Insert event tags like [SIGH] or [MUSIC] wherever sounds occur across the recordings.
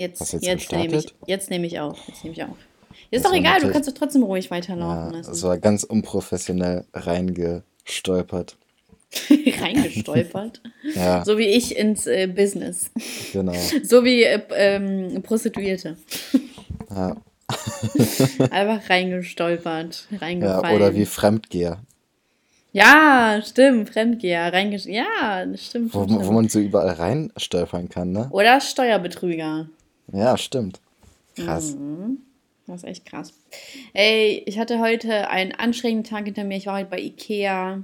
Jetzt, jetzt jetzt nehme ich, jetzt nehme ich auf. Jetzt nehme ich auf. Ist Das doch egal, du kannst doch trotzdem ruhig weiterlaufen Ja, lassen. es war ganz unprofessionell reingestolpert. [LAUGHS] Reingestolpert. [LAUGHS] Ja, So wie ich ins äh, Business. genau. [LAUGHS] So wie äh, ähm, Prostituierte. Ja, Einfach reingestolpert. ja, Reingefallen. oder wie Fremdgeher, Ja, stimmt. Fremdgeher. Reingesch ja, das stimmt. wo, stimmt. wo man so überall reinstolpern kann, ne? Oder Steuerbetrüger. Ja, stimmt. Krass. Mhm. Das ist echt krass. Ey, ich hatte heute einen anstrengenden Tag hinter mir. Ich war heute bei Ikea.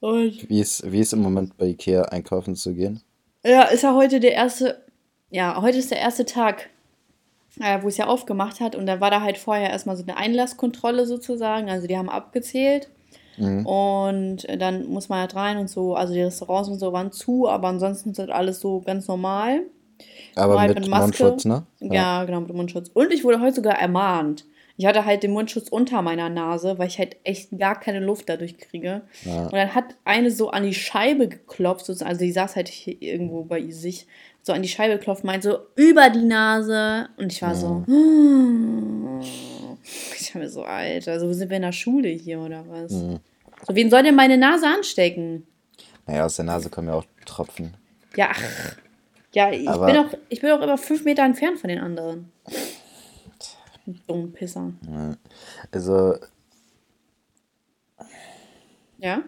Und Wie ist, wie ist im Moment bei Ikea einkaufen zu gehen? ja, ist ja heute der erste. Ja, heute ist der erste Tag, äh, wo es ja aufgemacht hat. Und da war da halt vorher erstmal so eine Einlasskontrolle sozusagen. Also die haben abgezählt. Mhm. Und dann muss man halt rein und so. Also die Restaurants und so waren zu, aber ansonsten ist halt alles so ganz normal. Aber halt mit, mit. Mundschutz, ne? Ja. genau, mit dem Mundschutz. Und ich wurde heute sogar ermahnt. Ich hatte halt den Mundschutz unter meiner Nase, weil ich halt echt gar keine Luft dadurch kriege. Ja. Und dann hat eine so an die Scheibe geklopft, also die saß halt hier irgendwo bei sich, so an die Scheibe geklopft, meint so, über die Nase. Und ich war so, [GASPS] ich war mir so, Alter, so sind wir in der Schule hier oder was? Mhm. So, wen soll denn meine Nase anstecken? Naja, aus der Nase kommen ja auch Tropfen. Ja, ach. Ja, ich Aber- bin, auch, ich bin auch immer fünf Meter entfernt von den anderen. Dumm Pisser. Also, Ja?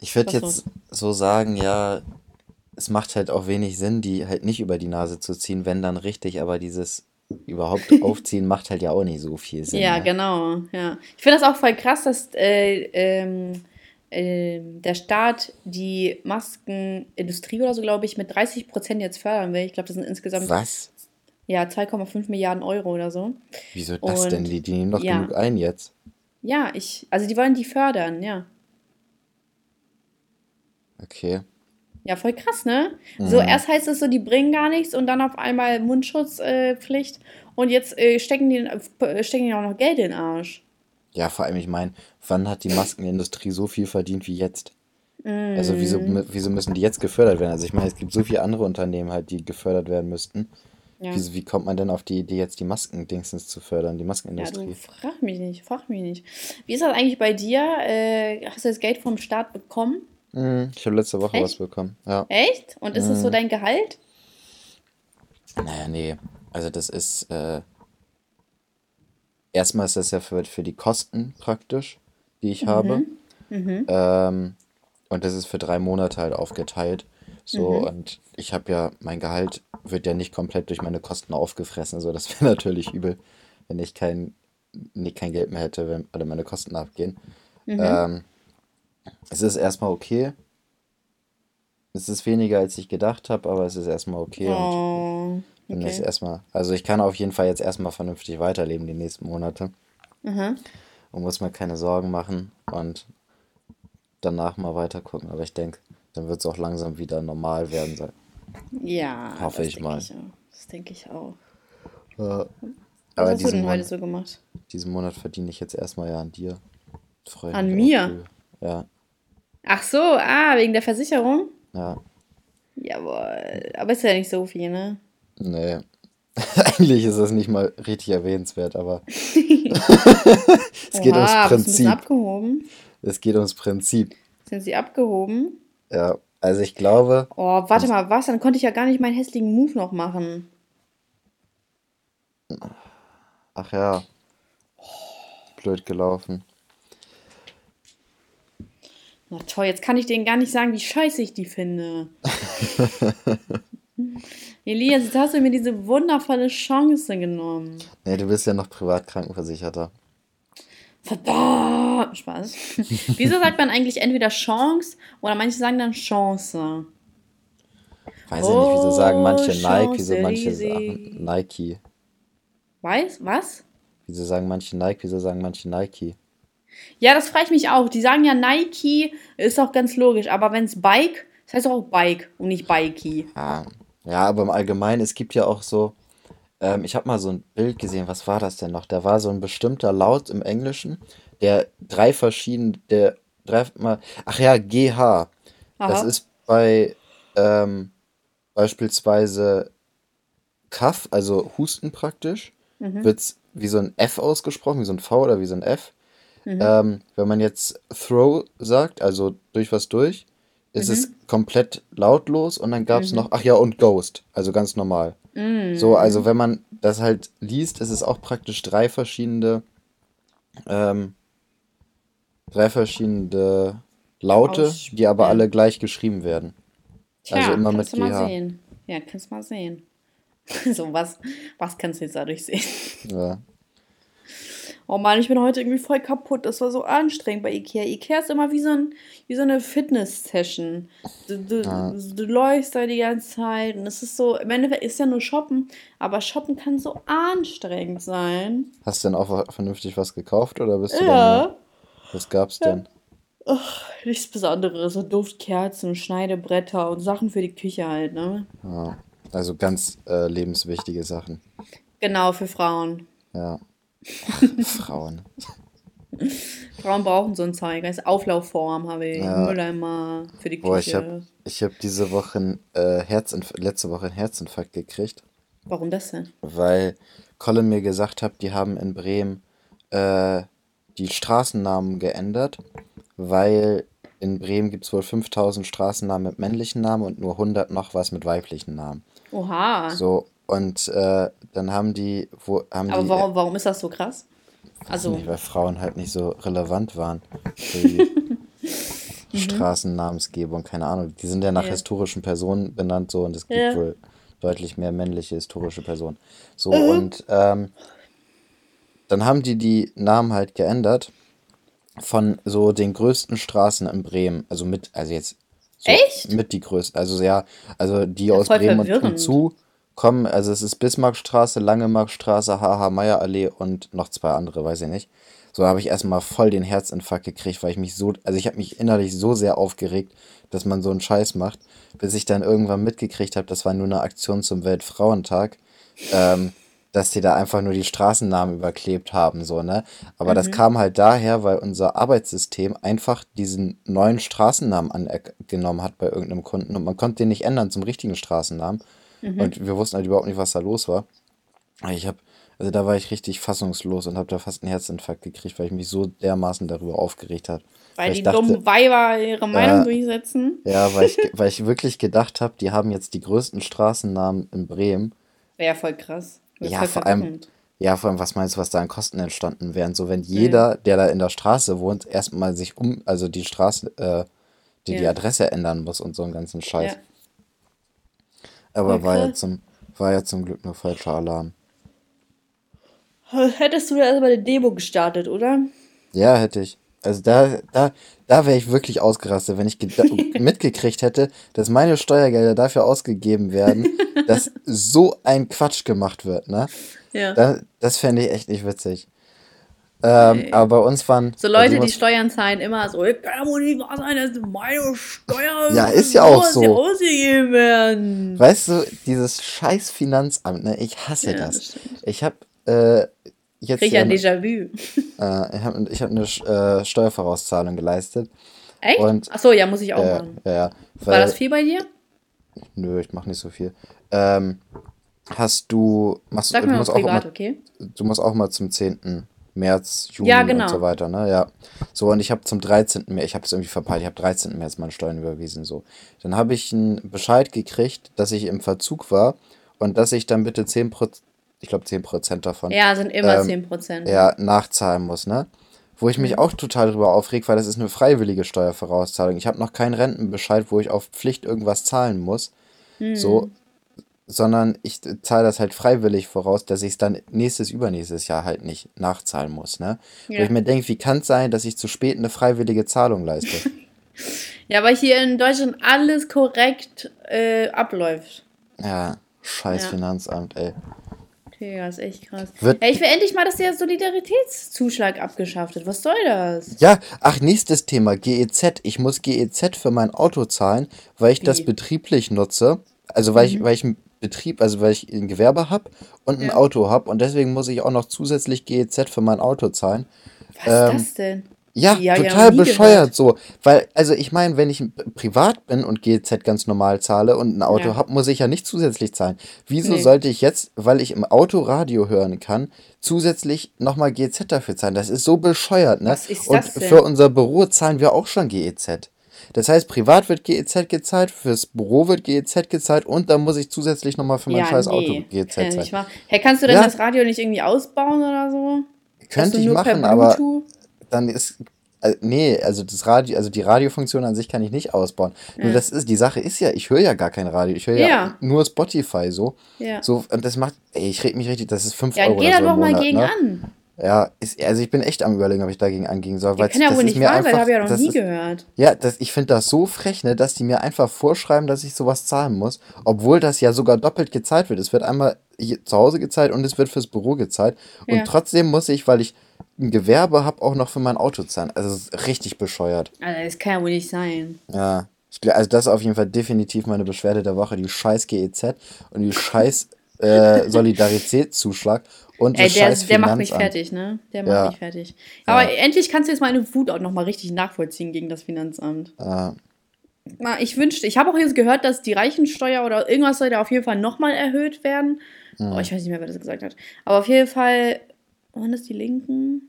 ich würde jetzt so sagen, ja, es macht halt auch wenig Sinn, die halt nicht über die Nase zu ziehen, wenn dann richtig, aber dieses überhaupt [LAUGHS] aufziehen macht halt ja auch nicht so viel Sinn. Ja, ne? genau. Ja. Ich finde das auch voll krass, dass äh, ähm, ähm, der Staat die Maskenindustrie oder so, glaube ich, mit 30 Prozent jetzt fördern will. Ich glaube, das sind insgesamt Was? ja, 2,5 Milliarden Euro oder so. Wieso das Und- denn? Die, die nehmen doch ja. genug ein jetzt. Ja, ich, also die wollen die fördern, ja. Okay. Ja, voll krass, ne? So, erst heißt es so, die bringen gar nichts und dann auf einmal Mundschutzpflicht äh, und jetzt äh, stecken, die, äh, stecken die auch noch Geld in den Arsch. Ja, vor allem, ich meine, wann hat die Maskenindustrie so viel verdient wie jetzt? Also wieso, Mhm. wieso müssen die jetzt gefördert werden? Also ich meine, es gibt so viele andere Unternehmen halt, die gefördert werden müssten. Ja. Wieso, wie kommt man denn auf die Idee, jetzt die Maskendingsens zu fördern, die Ja, du Maskenindustrie? frag mich nicht, frag mich nicht. Wie ist das eigentlich bei dir? Äh, hast du das Geld vom Staat bekommen? Mhm, ich habe letzte Woche Echt? was bekommen. Ja. Echt? Und ist Mhm. das so dein Gehalt? Naja, nee. Also das ist, äh, erstmal ist das ja für, für die Kosten praktisch, die ich habe. Mhm. Ähm, und das ist für drei Monate halt aufgeteilt. So, Mhm. und ich habe ja, mein Gehalt wird ja nicht komplett durch meine Kosten aufgefressen. So, das [LAUGHS] wäre natürlich übel, wenn ich kein, nee, kein Geld mehr hätte, wenn alle meine Kosten abgehen. Mhm. Ähm, es ist erstmal okay. Es ist weniger, als ich gedacht habe, aber es ist erstmal okay. Und Bin jetzt okay. erstmal, also ich kann auf jeden Fall jetzt erstmal vernünftig weiterleben die nächsten Monate Aha. und muss mir keine Sorgen machen und danach mal weiter gucken. Aber ich denke, dann wird es auch langsam wieder normal werden. so- Ja, Hoffe ich mal. Ich. Das denke ich auch. Ja. Was Aber hast du diesen denn heute Monat, so gemacht? diesen Monat verdiene ich jetzt erstmal ja an dir. Freue An mir? Ja, Ach so, ah, wegen der Versicherung? ja. Jawohl. Aber ist ja nicht so viel, ne? Nee. [LAUGHS] Eigentlich ist das nicht mal richtig erwähnenswert, aber [LAUGHS] [LAUGHS] es geht ums Oha, bisschen Prinzip. abgehoben? Es geht ums Prinzip. Sind sie abgehoben? Ja, also ich glaube, Oh, warte mal, was? Dann konnte ich ja gar nicht meinen hässlichen Move noch machen. ach ja, blöd gelaufen. Na toll, jetzt kann ich denen gar nicht sagen, wie scheiße ich die finde. Elias, jetzt hast du mir diese wundervolle Chance genommen. Nee, du bist ja noch Privatkrankenversicherter. Verdammt! Spaß. [LAUGHS] Wieso sagt man eigentlich entweder Chance oder manche sagen dann Chance? Weiß ja nicht, wieso sagen manche Oh, Nike, wieso manche sagen Nike. Weiß? Was? Wieso sagen manche Nike, wieso sagen manche Nike? Ja, das frage ich mich auch. Die sagen ja Nike, ist auch ganz logisch. Aber wenn es Bike, das heißt auch Bike und nicht Bikey. Ah, ja, aber im Allgemeinen, es gibt ja auch so, ähm, ich habe mal so ein Bild gesehen, was war das denn noch? Da war so ein bestimmter Laut im Englischen, der drei verschiedene, der dreimal, ach ja, GH. Das Aha. ist bei, ähm, beispielsweise Kaff, also Husten praktisch, Mhm. wird es wie so ein F ausgesprochen, wie so ein V oder wie so ein F. Mhm. Ähm, wenn man jetzt throw sagt, also durch was durch, ist es Mhm. komplett lautlos und dann gab es Mhm. noch, ach ja, und Ghost, also ganz normal. So, also Mhm. wenn man das halt liest, ist es auch praktisch drei verschiedene, ähm, drei verschiedene Laute, Aus. die aber alle gleich geschrieben werden. Also Tja, immer mit kannst du mal GH. sehen. Ja, kannst mal sehen. [LAUGHS] So, was, was kannst du jetzt dadurch sehen? Ja. Oh Mann, ich bin heute irgendwie voll kaputt. Das war so anstrengend bei Ikea. Ikea ist immer wie so, ein, wie so eine Fitness-Session. Du, du, Ja. du läufst da die ganze Zeit und es ist so, im Endeffekt ist ja nur Shoppen, aber Shoppen kann so anstrengend sein. Hast du denn auch vernünftig was gekauft oder bist du Ja. nur, was gab's denn? Ach, nichts Besonderes. So Duftkerzen, Schneidebretter und Sachen für die Küche halt, ne? Ja. Also ganz äh, lebenswichtige Sachen. Genau, für Frauen. Ja. [LAUGHS] Frauen. Frauen brauchen so ein Zeug. Als Auflaufform habe ich Ja. Mülleimer für die Boah, ich Küche. habe ich hab diese Woche äh, Herzinf letzte Woche einen Herzinfarkt gekriegt, Warum das denn? weil Colin mir gesagt hat, die haben in Bremen äh, die Straßennamen geändert, weil in Bremen gibt es wohl 5000 Straßennamen mit männlichen Namen und nur 100 noch was mit weiblichen Namen. Oha. So, und äh, dann haben die, wo, haben Aber die, warum, warum ist das so krass? Also, nicht, weil Frauen halt nicht so relevant waren für die [LAUGHS] Straßennamensgebung, keine Ahnung. Die sind ja nach Mhm. Ja. historischen Personen benannt so und es gibt Ja. wohl deutlich mehr männliche historische Personen. So, Mhm. und ähm, dann haben die die Namen halt geändert von so den größten Straßen in Bremen, also mit, also jetzt so Echt? mit die größten, also ja, also die Ja, aus Bremen und verwirrend. Kommen, also es ist Bismarckstraße, Langemarkstraße, H.H. Meyer Allee und noch zwei andere, weiß ich nicht. So habe ich erstmal voll den Herzinfarkt gekriegt, weil ich mich so, also ich habe mich innerlich so sehr aufgeregt, dass man so einen Scheiß macht, bis ich dann irgendwann mitgekriegt habe, das war nur eine Aktion zum Weltfrauentag, ähm, dass die da einfach nur die Straßennamen überklebt haben, so, ne? Aber das kam halt daher, weil unser Arbeitssystem einfach diesen neuen Straßennamen angenommen hat bei irgendeinem Kunden und man konnte den nicht ändern zum richtigen Straßennamen. Und wir wussten halt überhaupt nicht, was da los war. Ich habe, also da war ich richtig fassungslos und habe da fast einen Herzinfarkt gekriegt, weil ich mich so dermaßen darüber aufgeregt habe. weil ich die dachte, dummen Weiber ihre Meinung Ja. durchsetzen. ja, weil ich, [LAUGHS] weil ich wirklich gedacht habe, die haben jetzt die größten Straßennamen in Bremen. Wäre ja voll krass. Wär Ja, voll vor allem, ja, vor allem, was meinst du, was da an Kosten entstanden wären? So, wenn jeder, der da in der Straße wohnt, erstmal sich um, also die Straße, äh, die, die Ja. Adresse ändern muss und so einen ganzen Scheiß. Ja. Aber Voll war ja zum, war ja zum Glück nur falscher Alarm. Hättest du da erstmal eine Demo gestartet, oder? Ja, hätte ich. Also da, da, da wäre ich wirklich ausgerastet, wenn ich [LAUGHS] mitgekriegt hätte, dass meine Steuergelder dafür ausgegeben werden, [LAUGHS] dass so ein Quatsch gemacht wird, ne? Ja. Da, das fände ich echt nicht witzig. Ähm, Nee. aber bei uns waren. So bei Leute, die Steuern zahlen, immer so, "Ich kann ja wohl nicht wahr sein, dass meine Steuern [LAUGHS] Ja, ist ja auch so. ausgegeben werden. Weißt du, dieses scheiß Finanzamt, ne? Ich hasse Ja, das. das. Ich habe äh, jetzt Krieg ja, Déjà-vu. [LAUGHS] äh, ich habe ich hab eine äh, Steuervorauszahlung geleistet. Echt? Und- Achso, ja, muss ich auch Äh, machen. ja, ja, War das viel bei dir? nö, ich mache nicht so viel. Ähm, hast du, machst, Sag du mal musst auch privat, mal, okay? du musst auch mal zum 10. März, Juni Ja, genau. und so weiter, ne? Ja. So, und ich habe zum 13. März, ich habe es irgendwie verpeilt, ich habe 13. März meine Steuern überwiesen, so. Dann habe ich einen Bescheid gekriegt, dass ich im Verzug war und dass ich dann bitte 10%, ich glaube 10% davon, Ja, sind immer Ähm, 10%. ja, nachzahlen muss, ne? Wo ich Mhm. mich auch total drüber aufreg, weil das ist eine freiwillige Steuervorauszahlung. Ich habe noch keinen Rentenbescheid, wo ich auf Pflicht irgendwas zahlen muss. Mhm. So, sondern ich zahle das halt freiwillig voraus, dass ich es dann nächstes, übernächstes Jahr halt nicht nachzahlen muss, ne? Wo Ja. ich mir denke, wie kann es sein, dass ich zu spät eine freiwillige Zahlung leiste? [LAUGHS] Ja, weil hier in Deutschland alles korrekt äh, abläuft. ja, scheiß Ja. Finanzamt, ey. Digga, ist echt krass. Wird- ja, ich will endlich mal, dass der Solidaritätszuschlag abgeschafft wird. Was soll das? Ja, ach, nächstes Thema, GEZ. Ich muss GEZ für mein Auto zahlen, weil ich das Wie? Mhm. betrieblich nutze. Also weil ich, weil ich einen Betrieb, also weil ich ein Gewerbe habe und ein Ja. Auto habe und deswegen muss ich auch noch zusätzlich GEZ für mein Auto zahlen. Was Ähm, ist das denn? Ja, ja total bescheuert gehört. so. Weil, also ich meine, wenn ich privat bin und GEZ ganz normal zahle und ein Auto Ja. habe, muss ich ja nicht zusätzlich zahlen. Wieso Nee. sollte ich jetzt, weil ich im Auto Radio hören kann, zusätzlich nochmal GEZ dafür zahlen? Das ist so bescheuert, ne? Was ist und das denn? für unser Büro zahlen wir auch schon GEZ. Das heißt, privat wird GEZ gezahlt, fürs Büro wird GEZ gezahlt und dann muss ich zusätzlich nochmal für mein scheiß Auto GEZ ja zahlen. wahr. Hey, kannst du denn Ja. das Radio nicht irgendwie ausbauen oder so? Könnte ich nur machen, aber dann ist äh, nee, also das Radio, also die Radiofunktion an sich kann ich nicht ausbauen. Nur Ja. das ist die Sache ist ja, ich höre ja gar kein Radio, ich höre ja. Ja. nur Spotify so. Ja. So und das macht, ey, ich rede mich richtig, das ist 5 Ja, Euro geh oder da so doch mal Monat, gegen ne? an. Ja, ist, also ich bin echt am überlegen, ob ich dagegen angehen soll, weil Kann ja das wohl nicht wahr sein, habe ich ja noch das nie ist, gehört. ja, das, ich finde das so frech, ne, dass die mir einfach vorschreiben, dass ich sowas zahlen muss, obwohl das ja sogar doppelt gezahlt wird. Es wird einmal zu Hause gezahlt und es wird fürs Büro gezahlt. Und Ja. trotzdem muss ich, weil ich ein Gewerbe habe, auch noch für mein Auto zahlen. Also es ist richtig bescheuert. Also, das kann ja wohl nicht sein. Ja. Also das ist auf jeden Fall definitiv meine Beschwerde der Woche, die scheiß GEZ und die scheiß äh, [LAUGHS] Solidaritätszuschlag und Ey, der, der macht mich fertig, ne? Der macht Ja. mich fertig. Aber endlich kannst du jetzt meine Wut auch nochmal richtig nachvollziehen gegen das Finanzamt. Na, ich wünschte, ich habe auch jetzt gehört, dass die Reichensteuer oder irgendwas soll da auf jeden Fall nochmal erhöht werden. Oh, ich weiß nicht mehr, wer das gesagt hat. Aber auf jeden Fall, waren das die Linken?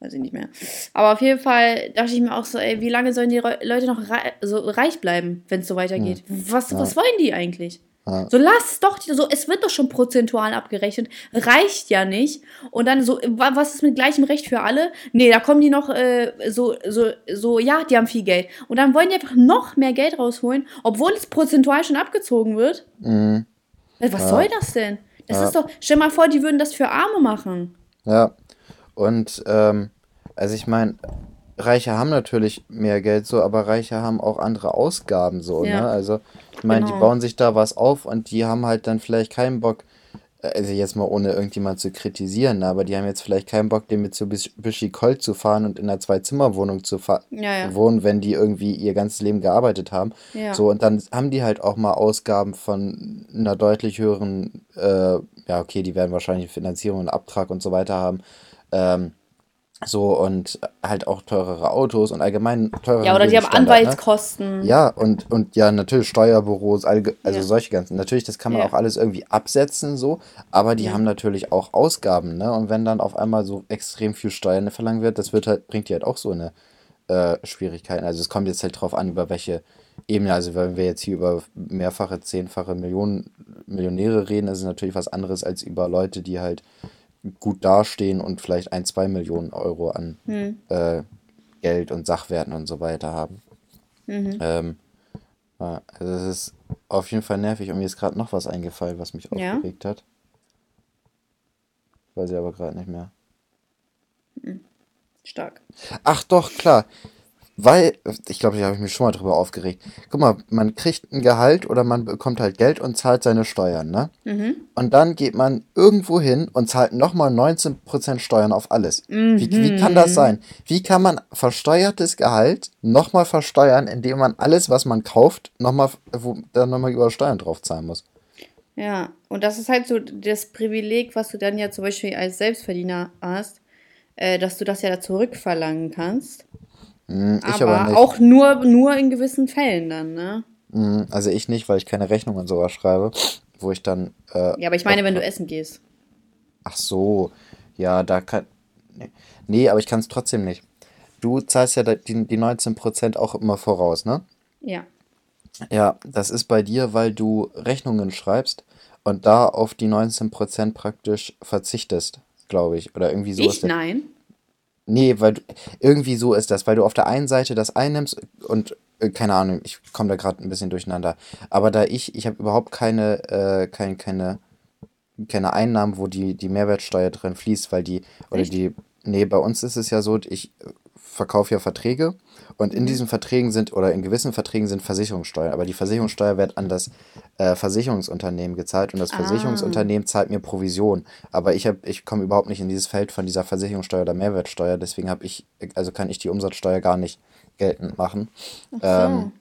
Weiß ich nicht mehr. Aber auf jeden Fall dachte ich mir auch so, ey, wie lange sollen die Leute noch rei so reich bleiben, wenn es so weitergeht? Was, was wollen die eigentlich? Ja. So lass doch, so, es wird doch schon prozentual abgerechnet. Reicht ja nicht. Und dann so, wa- was ist mit gleichem Recht für alle? Nee, da kommen die noch äh, so, so, so, ja, die haben viel Geld. Und dann wollen die einfach noch mehr Geld rausholen, obwohl es prozentual schon abgezogen wird. mhm. Äh, Was soll das denn? Das Ja. ist doch, stell mal vor, die würden das für Arme machen. Ja. Und ähm, also ich meine, Reiche haben natürlich mehr Geld so, aber Reiche haben auch andere Ausgaben so, Ja. ne? Also ich meine, die Genau. bauen sich da was auf und die haben halt dann vielleicht keinen Bock, äh, also jetzt mal ohne irgendjemand zu kritisieren, ne, aber die haben jetzt vielleicht keinen Bock, den Mitsubishi Colt zu fahren und in einer Zwei-Zimmer-Wohnung zu Ja, ja. wohnen, wenn die irgendwie ihr ganzes Leben gearbeitet haben. Ja. So, und dann haben die halt auch mal Ausgaben von einer deutlich höheren, äh, ja, okay, die werden wahrscheinlich Finanzierung und Abtrag und so weiter haben. Ähm, so, und halt auch teurere Autos und allgemein teurere Ja, oder die haben ne? Anwaltskosten. Ja, und, und ja, natürlich Steuerbüros, also Ja. solche ganzen. Natürlich, das kann man Ja. auch alles irgendwie absetzen, so, aber die Ja. haben natürlich auch Ausgaben, ne? Und wenn dann auf einmal so extrem viel Steuern verlangt wird, das wird halt, bringt die halt auch so eine äh, Schwierigkeiten. Also es kommt jetzt halt drauf an, über welche Ebene. Also wenn wir jetzt hier über mehrfache, zehnfache Millionen Millionäre reden, ist es natürlich was anderes als über Leute, die halt gut dastehen und vielleicht ein, zwei Millionen Euro an Hm. äh, Geld und Sachwerten und so weiter haben. Mhm. Ähm, also es ist auf jeden Fall nervig und mir ist gerade noch was eingefallen, was mich Ja? aufgeregt hat. Weiß ich aber gerade nicht mehr. Stark. Ach doch, klar. Weil, ich glaube, da habe ich mich schon mal drüber aufgeregt. Guck mal, man kriegt ein Gehalt oder man bekommt halt Geld und zahlt seine Steuern, ne? Mhm. Und dann geht man irgendwo hin und zahlt nochmal 19% Steuern auf alles. Wie, wie kann das sein? Wie kann man versteuertes Gehalt nochmal versteuern, indem man alles, was man kauft, nochmal, wo dann nochmal über Steuern drauf zahlen muss? Ja, und das ist halt so das Privileg, was du dann ja zum Beispiel als Selbstverdiener hast, äh, dass du das ja da zurückverlangen kannst. Hm, ich aber aber nicht. auch nur, nur in gewissen Fällen dann, ne? Hm, also ich nicht, weil ich keine Rechnung und sowas schreibe, wo ich dann. Äh, Ja, aber ich meine, doch- wenn du essen gehst. Ach so, ja, da kann. Nee, nee aber ich kann es trotzdem nicht. Du zahlst ja die, die 19% auch immer voraus, ne? Ja. Ja, das ist bei dir, weil du Rechnungen schreibst und da auf die 19% praktisch verzichtest, glaube ich. Oder irgendwie so ich? Nein. Nee, weil du, irgendwie so ist das, weil du auf der einen Seite das einnimmst und äh, keine Ahnung, ich komme da gerade ein bisschen durcheinander. Aber da ich, ich habe überhaupt keine, äh, kein, keine, keine Einnahmen, wo die, die Mehrwertsteuer drin fließt, weil die, oder Echt? die, nee, bei uns ist es ja so, ich verkaufe ja Verträge und Mhm. in diesen Verträgen sind, oder in gewissen Verträgen sind Versicherungssteuern, aber die Versicherungssteuer wird an das äh, Versicherungsunternehmen gezahlt und das Ah. Versicherungsunternehmen zahlt mir Provision. Aber ich ich komme überhaupt nicht in dieses Feld von dieser Versicherungssteuer oder Mehrwertsteuer, deswegen habe ich, also kann ich die Umsatzsteuer gar nicht geltend machen. Ach so. Ähm,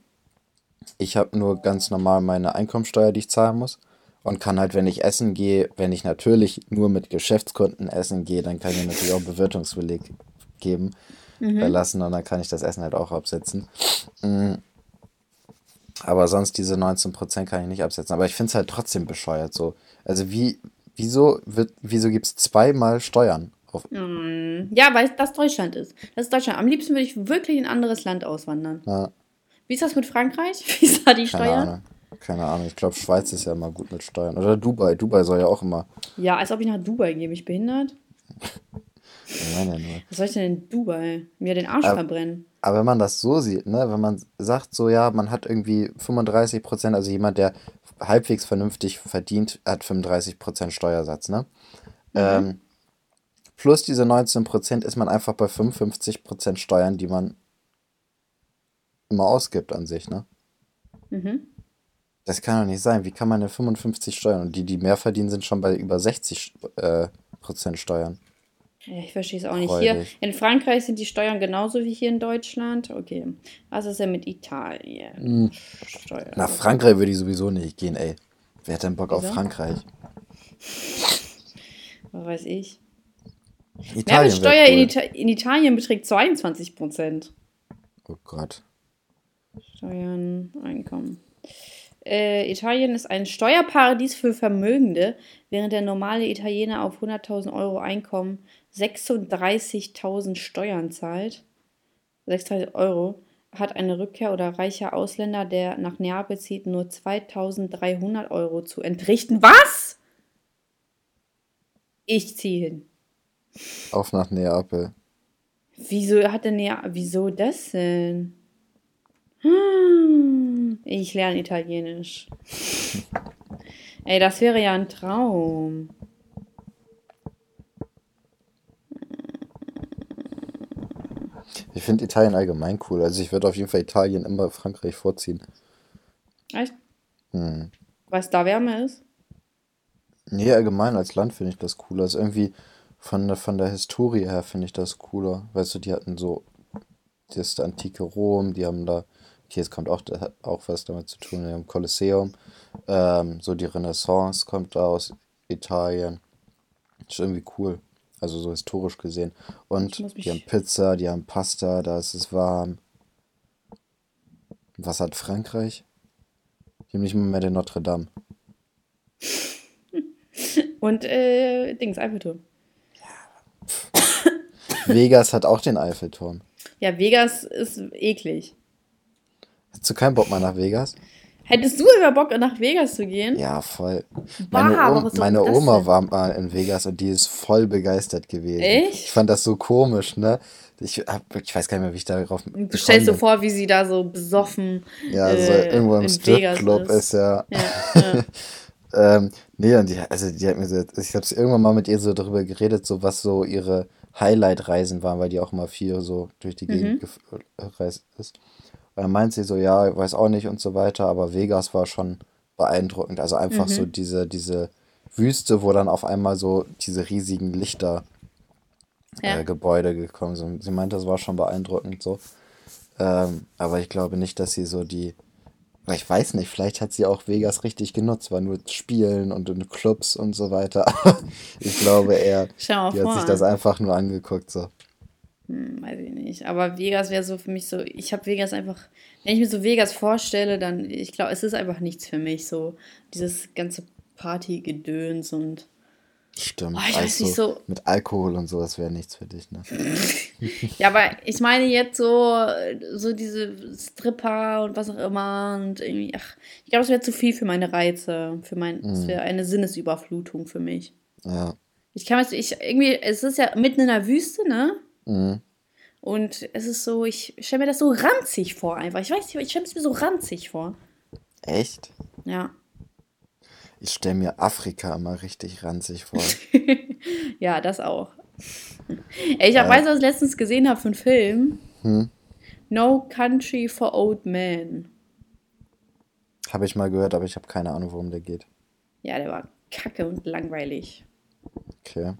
ich habe nur ganz normal meine Einkommensteuer, die ich zahlen muss. Und kann halt, wenn ich essen gehe, wenn ich natürlich nur mit Geschäftskunden essen gehe, dann kann ich natürlich auch Bewirtungsbeleg geben. Mhm. lassen und dann kann ich das Essen halt auch absetzen. Mhm. Aber sonst diese 19% kann ich nicht absetzen. Aber ich finde es halt trotzdem bescheuert so. Also wie, wieso wieso gibt es zweimal Steuern? Auf mm, ja, weil das Deutschland ist. Das ist Deutschland. Am liebsten würde ich wirklich in ein anderes Land auswandern. Ja. Wie ist das mit Frankreich? [LAUGHS] Wie ist da die Keine Steuern? Ahnung. Keine Ahnung. Ich glaube, Schweiz ist ja immer gut mit Steuern. Oder Dubai. Dubai soll ja auch immer. Ja, als ob ich nach Dubai gehe. Bin ich behindert? [LAUGHS] Nein, nein, nein. Was soll ich denn in Dubai? Mir den Arsch aber, verbrennen. Aber wenn man das so sieht, ne, wenn man sagt, so ja, man hat irgendwie 35 Prozent, also jemand, der halbwegs vernünftig verdient, hat 35 Prozent Steuersatz, ne? Mhm. Ähm, plus diese 19 Prozent ist man einfach bei 55 Prozent Steuern, die man immer ausgibt an sich, ne? Mhm. Das kann doch nicht sein. Wie kann man denn 55 Steuern? Und die, die mehr verdienen, sind schon bei über 60 äh, Prozent Steuern. Ich verstehe es auch nicht. Hier in Frankreich sind die Steuern genauso wie hier in Deutschland. Okay. Was ist denn mit Italien? Hm. Steuern. Nach Frankreich würde ich sowieso nicht gehen, ey. Wer hat denn Bock Wieso? auf Frankreich? [LAUGHS] Was weiß ich. Italien Mehrwertsteuer cool. in, Ita in Italien beträgt 22 Prozent. Oh Gott. Steuern, Einkommen. Äh, Italien ist ein Steuerparadies für Vermögende, während der normale Italiener auf 100.000 Euro Einkommen 36.000 Steuern zahlt. 36 Euro hat eine Rückkehr oder reicher Ausländer, der nach Neapel zieht, nur 2.300 Euro zu entrichten. Was? Ich ziehe hin. Auf nach Neapel. Wieso hat der Neapel. Wieso das denn? Ich lerne Italienisch. [LAUGHS] Ey, das wäre ja ein Traum. Ich finde Italien allgemein cool. Also ich würde auf jeden Fall Italien immer Frankreich vorziehen. Echt? Hm. Weil es da wärmer ist? Nee, allgemein als Land finde ich das cooler. Also irgendwie von der, von der Historie her finde ich das cooler. Weißt du, die hatten so das antike Rom, die haben da Okay, es kommt auch, auch was damit zu tun, im Kolosseum. Ähm, so die Renaissance kommt aus Italien. Ist irgendwie cool. Also so historisch gesehen. Und die haben Pizza, die haben Pasta, da ist es warm. Was hat Frankreich? Die haben nicht mal mehr den Notre Dame. [LAUGHS] Und äh, Dings, Eiffelturm. Vegas hat auch den Eiffelturm. Ja, Vegas ist eklig. Hast du keinen Bock mal nach Vegas? Hättest du immer Bock, nach Vegas zu gehen? Ja, voll. Meine, bah, Oma, meine Oma war mal in Vegas und die ist voll begeistert gewesen. Echt? Ich fand das so komisch, ne? Ich, hab, ich weiß gar nicht mehr, wie ich darauf. Du stellst dir so vor, wie sie da so besoffen. Ja, so äh, irgendwo im Stripclub ist. ist ja. ja, ja. [LAUGHS] ähm, nee, und die, also die hat mir so, ich habe irgendwann mal mit ihr so darüber geredet, so was so ihre Highlight-Reisen waren, weil die auch mal viel so durch die Gegend mhm. gereist ist. Dann meint sie so, ja, weiß auch nicht und so weiter, aber Vegas war schon beeindruckend. Also einfach mhm. so diese, diese Wüste, wo dann auf einmal so diese riesigen Lichter ja. äh, Gebäude gekommen sind. Sie meinte, das war schon beeindruckend so. Ähm, aber ich glaube nicht, dass sie so die. Ich weiß nicht, vielleicht hat sie auch Vegas richtig genutzt, war nur Spielen und in Clubs und so weiter. [LAUGHS] ich glaube eher, die hat sich das einfach nur angeguckt so. Hm, weiß ich nicht. Aber Vegas wäre so für mich so, ich habe Vegas einfach, wenn ich mir so Vegas vorstelle, dann, ich glaube, es ist einfach nichts für mich, so dieses ganze Partygedöns und. Stimmt. Oh, ich weiß also, nicht so. Mit Alkohol und sowas wäre nichts für dich, ne? [LAUGHS] ja, aber ich meine jetzt so, so diese Stripper und was auch immer und irgendwie, ach, ich glaube, es wäre zu viel für meine Reize, für mein, es wäre eine Sinnesüberflutung für mich. Ja. Ich kann mir, ich irgendwie, es ist ja mitten in der Wüste, ne? Mhm. Und es ist so, ich stelle mir das so ranzig vor einfach. Ich weiß nicht, ich stelle es mir so ranzig vor. Echt? Ja. Ich stelle mir Afrika immer richtig ranzig vor. [LAUGHS] ja, das auch. Ich ja. weiß, was ich letztens gesehen habe für einen Film. Hm? No Country for Old Men. Habe ich mal gehört, aber ich habe keine Ahnung, worum der geht. Ja, der war kacke und langweilig. Okay.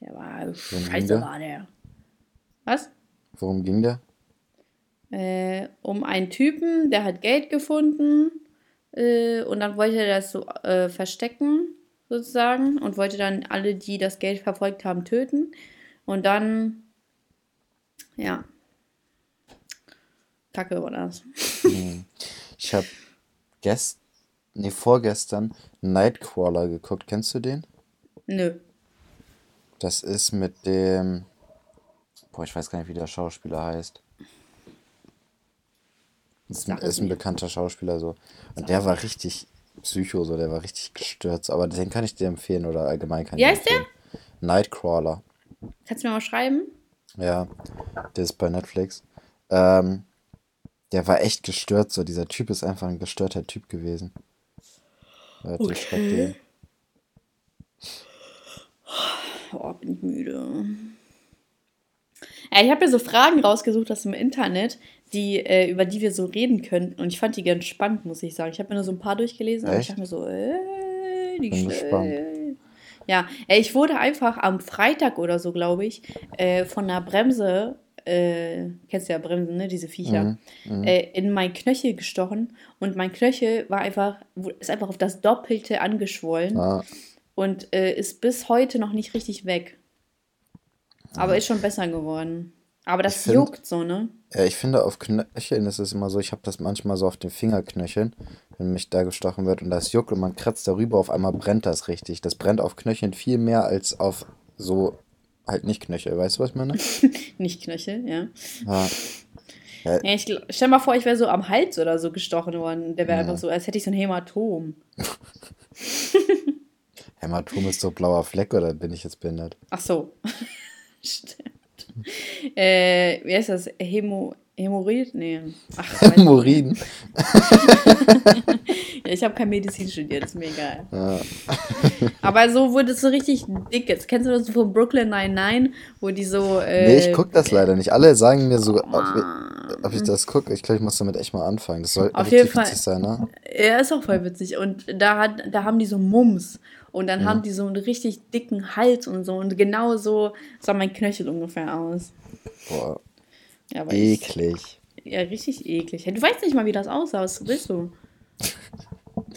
Der war scheiße, war der. Was? Worum ging der? Äh, um einen Typen, der hat Geld gefunden äh, und dann wollte er das so äh, verstecken, sozusagen, und wollte dann alle, die das Geld verfolgt haben, töten. Und dann, ja, Kacke war das. Hm. Ich habe gest nee, vorgestern Nightcrawler geguckt. Kennst du den? Nö. Das ist mit dem. Boah, ich weiß gar nicht, wie der Schauspieler heißt. Ist, ein- ist ein bekannter Schauspieler so. Und der war richtig psycho, so, der war richtig gestört. so. Aber den kann ich dir empfehlen oder allgemein kann Wie ich heißt der? Nightcrawler. Kannst du mir mal schreiben? Ja, der ist bei Netflix. Ähm, der war echt gestört, so. Dieser Typ ist einfach ein gestörter Typ gewesen. Warte, ich schreib dir. Oh, bin ich müde. Ja, ich habe mir so Fragen rausgesucht aus dem Internet, die, äh, über die wir so reden könnten. Und ich fand die ganz spannend, muss ich sagen. Ich habe mir nur so ein paar durchgelesen, aber ich Echt? dachte mir so, äh, die Bin gespannt. Ja, äh, ich wurde einfach am Freitag oder so, glaube ich, äh, von einer Bremse, äh, kennst du ja Bremsen, ne, diese Viecher, Mhm, äh, in mein Knöchel gestochen. Und mein Knöchel war einfach, ist einfach auf das Doppelte angeschwollen Ah, und äh, ist bis heute noch nicht richtig weg. Aber ist schon besser geworden. Aber das Ich find- juckt so, ne? Ja, ich finde, auf Knöcheln ist es immer so, ich habe das manchmal so auf den Fingerknöcheln, wenn mich da gestochen wird und das juckt und man kratzt darüber, auf einmal brennt das richtig. Das brennt auf Knöcheln viel mehr als auf so halt nicht Knöchel. Weißt du, was ich meine? [LAUGHS] Nicht Knöchel, ja. Ja. ja ich, gl- stell mal vor, ich wäre so am Hals oder so gestochen worden. Der wäre Ja. einfach so, als hätte ich so ein Hämatom. [LAUGHS] Hämatom ist so blauer Fleck oder bin ich jetzt behindert? Ach so. Stimmt. Äh, wie heißt das? Hämo, Hämorrhoid? Nee. Ach. [LAUGHS] Hämorrhoiden. [LAUGHS] ja, ich habe kein Medizin studiert, ist mir egal. Ja. [LAUGHS] Aber so wurde es so richtig dick. Jetzt kennst du das von Brooklyn 99, wo die so. Äh, Nee, ich guck das leider nicht. Alle sagen mir so, ob, ob ich das gucke. Ich glaube, ich muss damit echt mal anfangen. Das soll Auf jeden Fall. witzig sein, ne? Ja, ist auch voll witzig. Und da, hat, da haben die so Mums. Und Mhm. dann haben die so einen richtig dicken Hals und so. Und genau so sah mein Knöchel ungefähr aus. Boah, Ja, aber ich, eklig. ja, richtig eklig. Du weißt nicht mal, wie das aussah. Was willst du?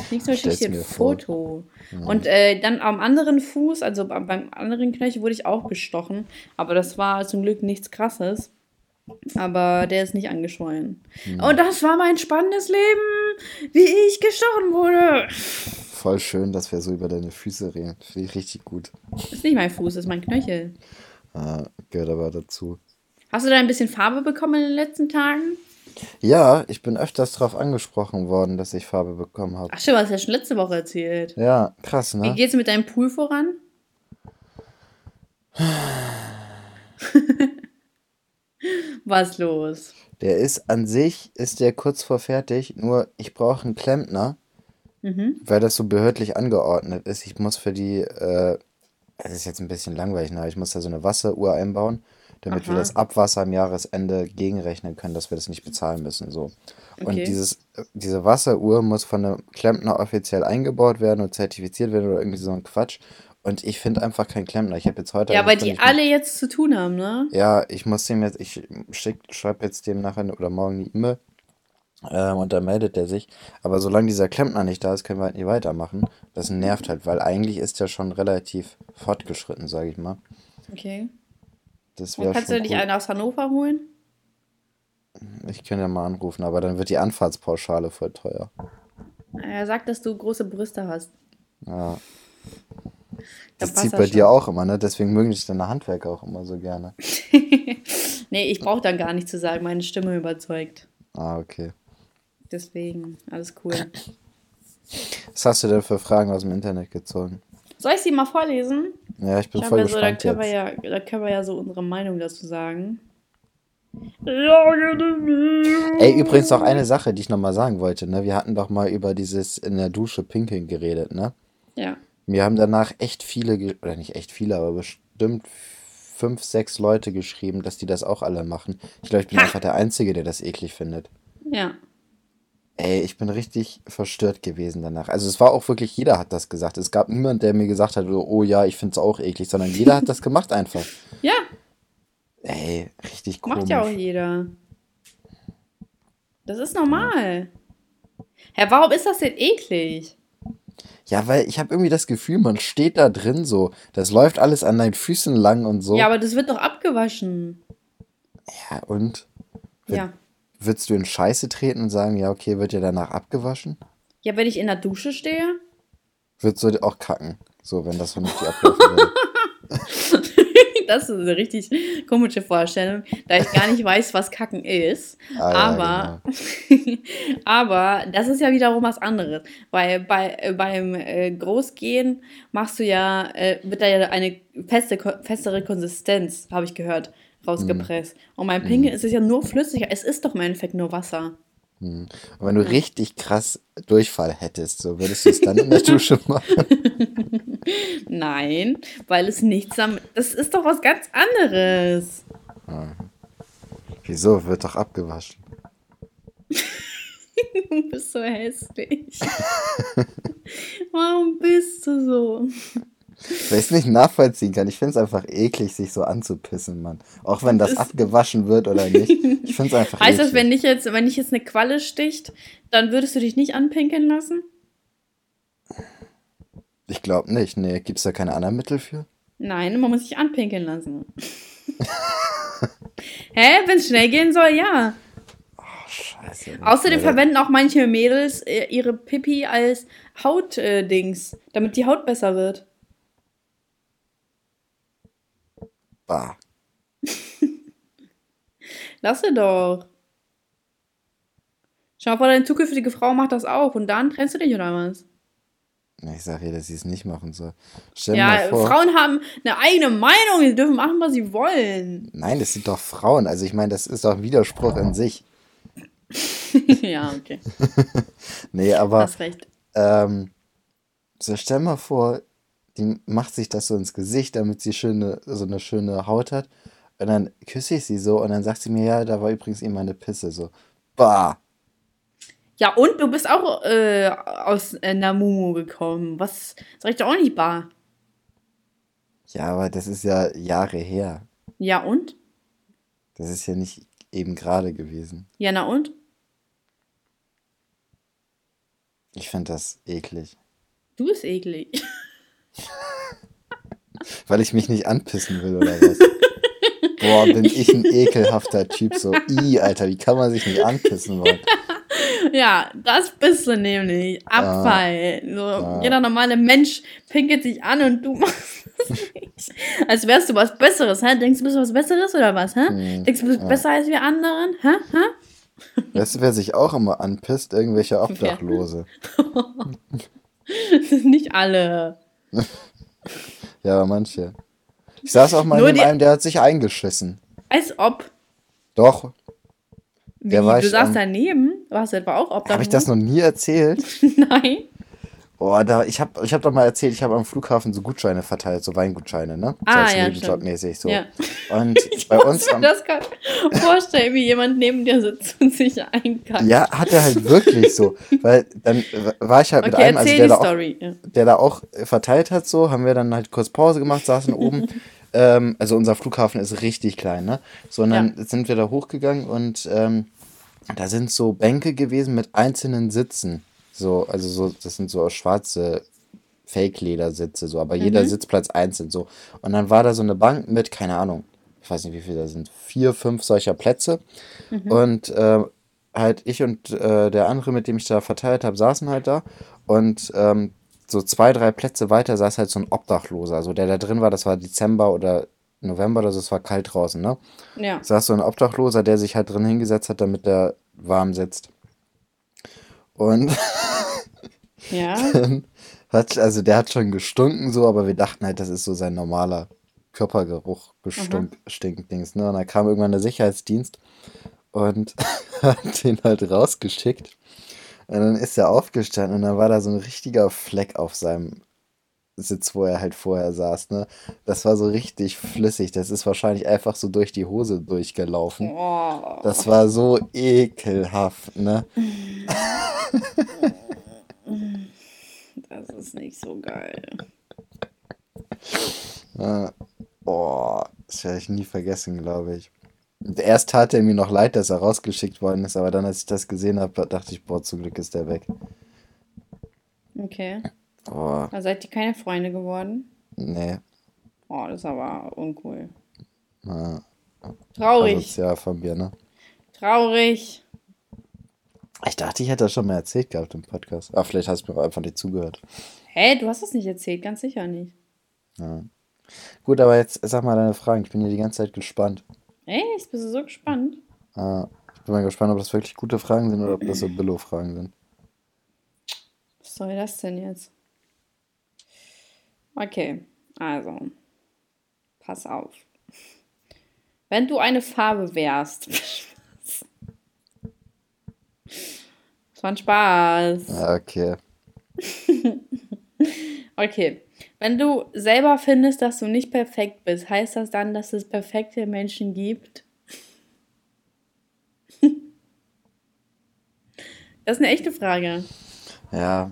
Nächstes Mal schicke ich dir ein. Foto. Und äh, dann am anderen Fuß, also beim, anderen Knöchel, wurde ich auch gestochen. Aber das war zum Glück nichts Krasses. Aber der ist nicht angeschwollen. Hm. Und das war mein spannendes Leben, wie ich gestochen wurde. Voll schön, dass wir so über deine Füße reden. Finde ich richtig gut. Ist nicht mein Fuß, ist mein Knöchel. Äh, gehört aber dazu. Hast du da ein bisschen Farbe bekommen in den letzten Tagen? Ja, ich bin öfters darauf angesprochen worden, dass ich Farbe bekommen habe. Ach stimmt, hast du ja schon letzte Woche erzählt. Ja, krass, Wie ne? geht's mit deinem Pool voran? [SIGHS] Was los? Der ist an sich, ist der kurz vor fertig, nur ich brauche einen Klempner, Mhm. weil das so behördlich angeordnet ist. Ich muss für die, äh, es ist jetzt ein bisschen langweilig, ne? aber ich muss da so eine Wasseruhr einbauen, damit wir Aha. das Abwasser am Jahresende gegenrechnen können, dass wir das nicht bezahlen müssen, so. Und Okay. dieses, diese Wasseruhr muss von einem Klempner offiziell eingebaut werden und zertifiziert werden oder irgendwie so ein Quatsch. Und ich finde einfach keinen Klempner. Ich habe jetzt heute Ja, weil die alle jetzt zu tun haben, ne? ja, ich muss dem jetzt, ich schreibe jetzt dem nachher oder morgen eine E-Mail ähm, und dann meldet er sich. Aber solange dieser Klempner nicht da ist, können wir halt nicht weitermachen. Das nervt halt, weil eigentlich ist er schon relativ fortgeschritten, sage ich mal. Okay. Das wäre kannst du nicht cool. einen aus Hannover holen? Ich könnte ja mal anrufen, aber dann wird die Anfahrtspauschale voll teuer. Er sagt, dass du große Brüste hast. Ja. Da Das zieht bei schon. dir auch immer, ne? Deswegen mögen dich deine Handwerker auch immer so gerne. [LAUGHS] nee, ich brauche dann gar nicht zu sagen, meine Stimme überzeugt. Ah, okay. Deswegen, alles cool. Was hast du denn für Fragen aus dem Internet gezogen? Soll ich sie mal vorlesen? Ja, ich bin Ich voll habe ja so, da gespannt können, wir ja, da können wir ja so unsere Meinung dazu sagen. Ey, übrigens noch eine Sache, die ich nochmal sagen wollte, ne? Wir hatten doch mal über dieses in der Dusche pinkeln geredet, ne? Ja. Mir haben danach echt viele, oder nicht echt viele, aber bestimmt fünf, sechs Leute geschrieben, dass die das auch alle machen. Ich glaube, ich bin Ha! einfach der Einzige, der das eklig findet. Ja. Ey, ich bin richtig verstört gewesen danach. Also es war auch wirklich, jeder hat das gesagt. Es gab niemand, der mir gesagt hat, oh ja, ich finde es auch eklig, sondern [LAUGHS] jeder hat das gemacht einfach. Ja, Ey, richtig komisch. macht ja auch jeder. Das ist normal. Hä, warum ist das denn eklig? Ja, weil ich habe irgendwie das Gefühl, man steht da drin so. Das läuft alles an deinen Füßen lang und so. Ja, aber das wird doch abgewaschen. Ja, und? Ja. Würdest du in Scheiße treten und sagen, ja, okay, wird ja danach abgewaschen? Ja, wenn ich in der Dusche stehe. Würdest du auch kacken? So, wenn das vernünftig ablaufen würde. [LAUGHS] [LAUGHS] das ist eine richtig komische Vorstellung, da ich gar nicht weiß, was Kacken ist. Ah, aber, ja, genau. [LAUGHS] aber das ist ja wiederum was anderes. Weil bei, äh, beim äh, Großgehen machst du ja, äh, wird da ja eine feste, festere Konsistenz, habe ich gehört, rausgepresst. Mhm. Und beim Pinkeln mhm. ist es ja nur flüssiger. Es ist doch im Endeffekt nur Wasser. Hm. Und wenn du richtig krass Durchfall hättest, so würdest du es dann in der [LAUGHS] Dusche machen? [LAUGHS] Nein, weil es nichts damit. Das ist doch was ganz anderes. Ah. Wieso? Wird doch abgewaschen. [LAUGHS] du bist so hässlich. Warum bist du so? Weil ich es nicht nachvollziehen kann. Ich finde es einfach eklig, sich so anzupissen, Mann. Auch wenn das, das abgewaschen wird oder nicht. Ich finde es einfach Heißt eklig. das, wenn dich jetzt, wenn jetzt eine Qualle sticht, dann würdest du dich nicht anpinkeln lassen? Ich glaube nicht. Nee, gibt es da keine anderen Mittel für? Nein, man muss sich anpinkeln lassen. [LAUGHS] Hä? Wenn es schnell gehen soll, ja. Oh, scheiße. Außerdem verwenden auch manche Mädels äh, ihre Pipi als Hautdings, äh, damit die Haut besser wird. Bah. [LAUGHS] Lass sie doch. Schau mal vor, deine zukünftige Frau macht das auch und dann trennst du dich oder was? Ich sage ihr, dass sie es nicht machen soll. Stell ja, Frauen haben eine eigene Meinung, sie dürfen machen, was sie wollen. Nein, das sind doch Frauen. Also ich meine, das ist doch ein Widerspruch in sich. [LAUGHS] ja, okay. [LAUGHS] nee, aber. Hast recht. Ähm, so stell mal vor, die macht sich das so ins Gesicht, damit sie schöne, so eine schöne Haut hat. Und dann küsse ich sie so und dann sagt sie mir, ja, da war übrigens eben meine Pisse. So, bah. Ja, und du bist auch äh, aus äh, Namumu gekommen. Was sag ich doch auch nicht bar? Ja, aber das ist ja Jahre her. Ja, und? Das ist ja nicht eben gerade gewesen. Ja, na und? Ich finde das eklig. Du bist eklig. [LAUGHS] [LAUGHS] Weil ich mich nicht anpissen will oder was? Boah, bin ich ein ekelhafter Typ. So, i, Alter, wie kann man sich nicht anpissen wollen? [LAUGHS] Ja, das bist du nämlich. Abfall. Ah, so, ah. Jeder normale Mensch pinkelt sich an und du [LAUGHS] machst es nicht. Als wärst du was Besseres, hä? Denkst du, bist du was Besseres oder was, hä? Hm, Denkst du, du bist ja. besser als wir anderen, hä? hä? Weißt du, wer sich auch immer anpisst? Irgendwelche Obdachlose. nicht alle. [LAUGHS] ja, aber manche. Ich saß auch mal Nur neben einem, der hat sich eingeschissen. Als ob. Doch. Wie, der war du saßt daneben? Warst du etwa auch obdachlos? Habe ich das noch nie erzählt? [LAUGHS] Nein. Boah, da, ich habe ich hab doch mal erzählt, ich habe am Flughafen so Gutscheine verteilt, so Weingutscheine, ne? Ah, so ja, Nebenjobmäßig so. Ja. Und [LAUGHS] ich bei uns. Mir das kann vorstellen, wie jemand neben dir sitzt und sich einkackt. Ja, hat er halt wirklich so. Weil dann war ich halt okay, mit einem, also der da, auch, ja. der da auch verteilt hat, so, haben wir dann halt kurz Pause gemacht, saßen oben. [LAUGHS] ähm, also unser Flughafen ist richtig klein, ne? So, und dann ja. sind wir da hochgegangen und ähm, da sind so Bänke gewesen mit einzelnen Sitzen. So, also so, das sind so schwarze Fake-Ledersitze, so, aber mhm. jeder Sitzplatz einzeln so. Und dann war da so eine Bank mit, keine Ahnung, ich weiß nicht, wie viele da sind, vier, fünf solcher Plätze. Mhm. Und äh, halt ich und äh, der andere, mit dem ich da verteilt habe, saßen halt da. Und ähm, so zwei, drei Plätze weiter saß halt so ein Obdachloser. Also der da drin war, das war Dezember oder November, also es war kalt draußen, ne? Ja. Saß so ein Obdachloser, der sich halt drin hingesetzt hat, damit der warm sitzt. Und [LAUGHS] ja. [LAUGHS] hat, also der hat schon gestunken so, aber wir dachten halt, das ist so sein normaler Körpergeruch gestinkt Dings, ne? Und dann kam irgendwann der Sicherheitsdienst und [LAUGHS] hat den halt rausgeschickt. Und dann ist er aufgestanden und dann war da so ein richtiger Fleck auf seinem Sitz, wo er halt vorher saß, ne? Das war so richtig flüssig. Das ist wahrscheinlich einfach so durch die Hose durchgelaufen. Oh. Das war so ekelhaft, ne? [LAUGHS] [LAUGHS] Das ist nicht so geil. Äh, boah, das werde ich nie vergessen, glaube ich. Erst tat er mir noch leid, dass er rausgeschickt worden ist, aber dann, als ich das gesehen habe, dachte ich, boah, zum Glück ist der weg. Okay. Oh. Da seid ihr keine Freunde geworden? Nee. Oh, das ist aber uncool. Ja. Traurig. Ja, von mir, ne? Traurig. Ich dachte, ich hätte das schon mal erzählt gehabt im Podcast. Aber vielleicht hast du mir einfach nicht zugehört. Hä, du hast das nicht erzählt, ganz sicher nicht. Ja. Gut, aber jetzt sag mal deine Fragen. Ich bin hier die ganze Zeit gespannt. Echt? Bist du so gespannt? Ah, ich bin mal gespannt, ob das wirklich gute Fragen sind oder ob das so Billo-Fragen sind. Was soll das denn jetzt? Okay, also. Pass auf. Wenn du eine Farbe wärst. [LAUGHS] das war ein Spaß. Okay. [LAUGHS] Okay. Wenn du selber findest, dass du nicht perfekt bist, heißt das dann, dass es perfekte Menschen gibt? [LAUGHS] Das ist eine echte Frage. Ja.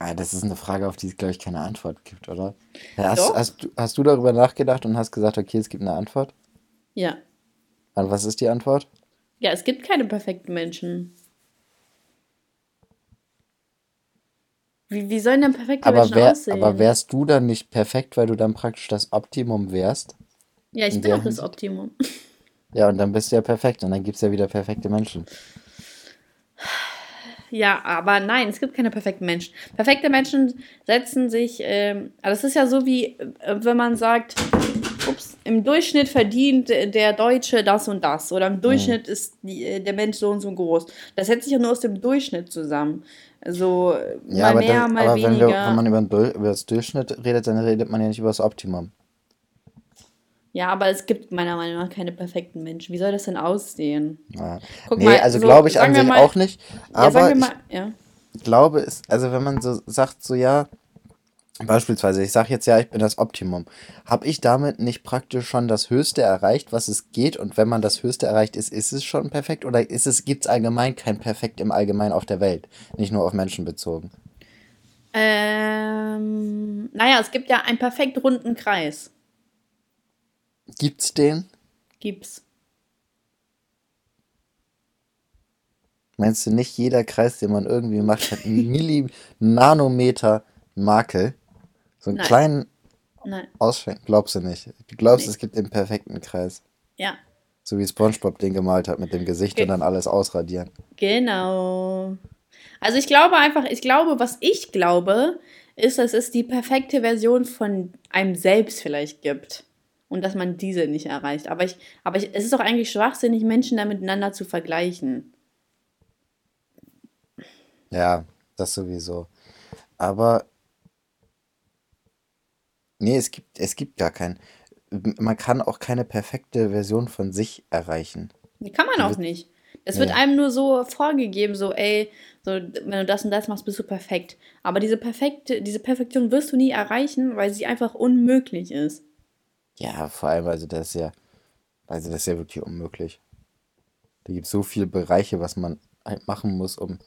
Ah, das ist eine Frage, auf die es, glaube ich, keine Antwort gibt, oder? Hast, Doch. hast, du- hast du darüber nachgedacht und hast gesagt, okay, es gibt eine Antwort? Ja. Und was ist die Antwort? Ja, es gibt keine perfekten Menschen. Wie, wie sollen denn perfekte Aber, Menschen wär, aussehen? aber wärst du dann nicht perfekt, weil du dann praktisch das Optimum wärst? ja, ich in bin auch das? Optimum. Ja, und dann bist du ja perfekt und dann gibt es ja wieder perfekte Menschen. Ja, aber nein, es gibt keine perfekten Menschen. Perfekte Menschen setzen sich, ähm, also es ist ja so wie, äh, wenn man sagt, im Durchschnitt verdient der Deutsche das und das oder im Durchschnitt ist die, äh, der Mensch so und so groß. Das setzt sich ja nur aus dem Durchschnitt zusammen. Also äh, Ja, mal aber, mehr, das, mal aber wenn, weniger. wir, wenn man über, den über das Durchschnitt redet, dann redet man ja nicht über das Optimum. ja, aber es gibt meiner Meinung nach keine perfekten Menschen. Wie soll das denn aussehen? Ja. Guck nee, mal, also so, glaube ich an sich mal- auch nicht. Ja, Aber ich mal, ja. glaube, es, also wenn man so sagt, so ja, beispielsweise, ich sage jetzt ja, ich bin das Optimum, habe ich damit nicht praktisch schon das Höchste erreicht, was es geht? Und wenn man das Höchste erreicht ist, ist es schon perfekt? Oder es, gibt es allgemein kein Perfekt im Allgemeinen auf der Welt? Nicht nur auf Menschen bezogen. Ähm, naja, es gibt ja einen perfekt runden Kreis. Gibt's den? Gibt's. Meinst du nicht, jeder Kreis, den man irgendwie macht, hat einen Milli-Nanometer Makel? So einen Nein. kleinen Nein. Ausschwenk? Glaubst du nicht? Du glaubst, Nee. es gibt den perfekten Kreis. Ja, So wie SpongeBob den gemalt hat mit dem Gesicht Ge- und dann alles ausradieren. genau. Also ich glaube einfach, ich glaube, was ich glaube, ist, dass es die perfekte Version von einem selbst vielleicht gibt. Und dass man diese nicht erreicht. Aber ich, aber ich, es ist doch eigentlich schwachsinnig, Menschen da miteinander zu vergleichen. Ja, das sowieso. Aber nee, es gibt, es gibt gar keinen. Man kann auch keine perfekte Version von sich erreichen. Die kann man auch nicht. Es wird Nee. einem nur so vorgegeben, so, ey, so, wenn du das und das machst, bist du perfekt. Aber diese perfekte, diese Perfektion wirst du nie erreichen, weil sie einfach unmöglich ist. Ja, vor allem, also das ist ja, also das ist ja wirklich unmöglich. Da gibt es so viele Bereiche, was man halt machen muss, um.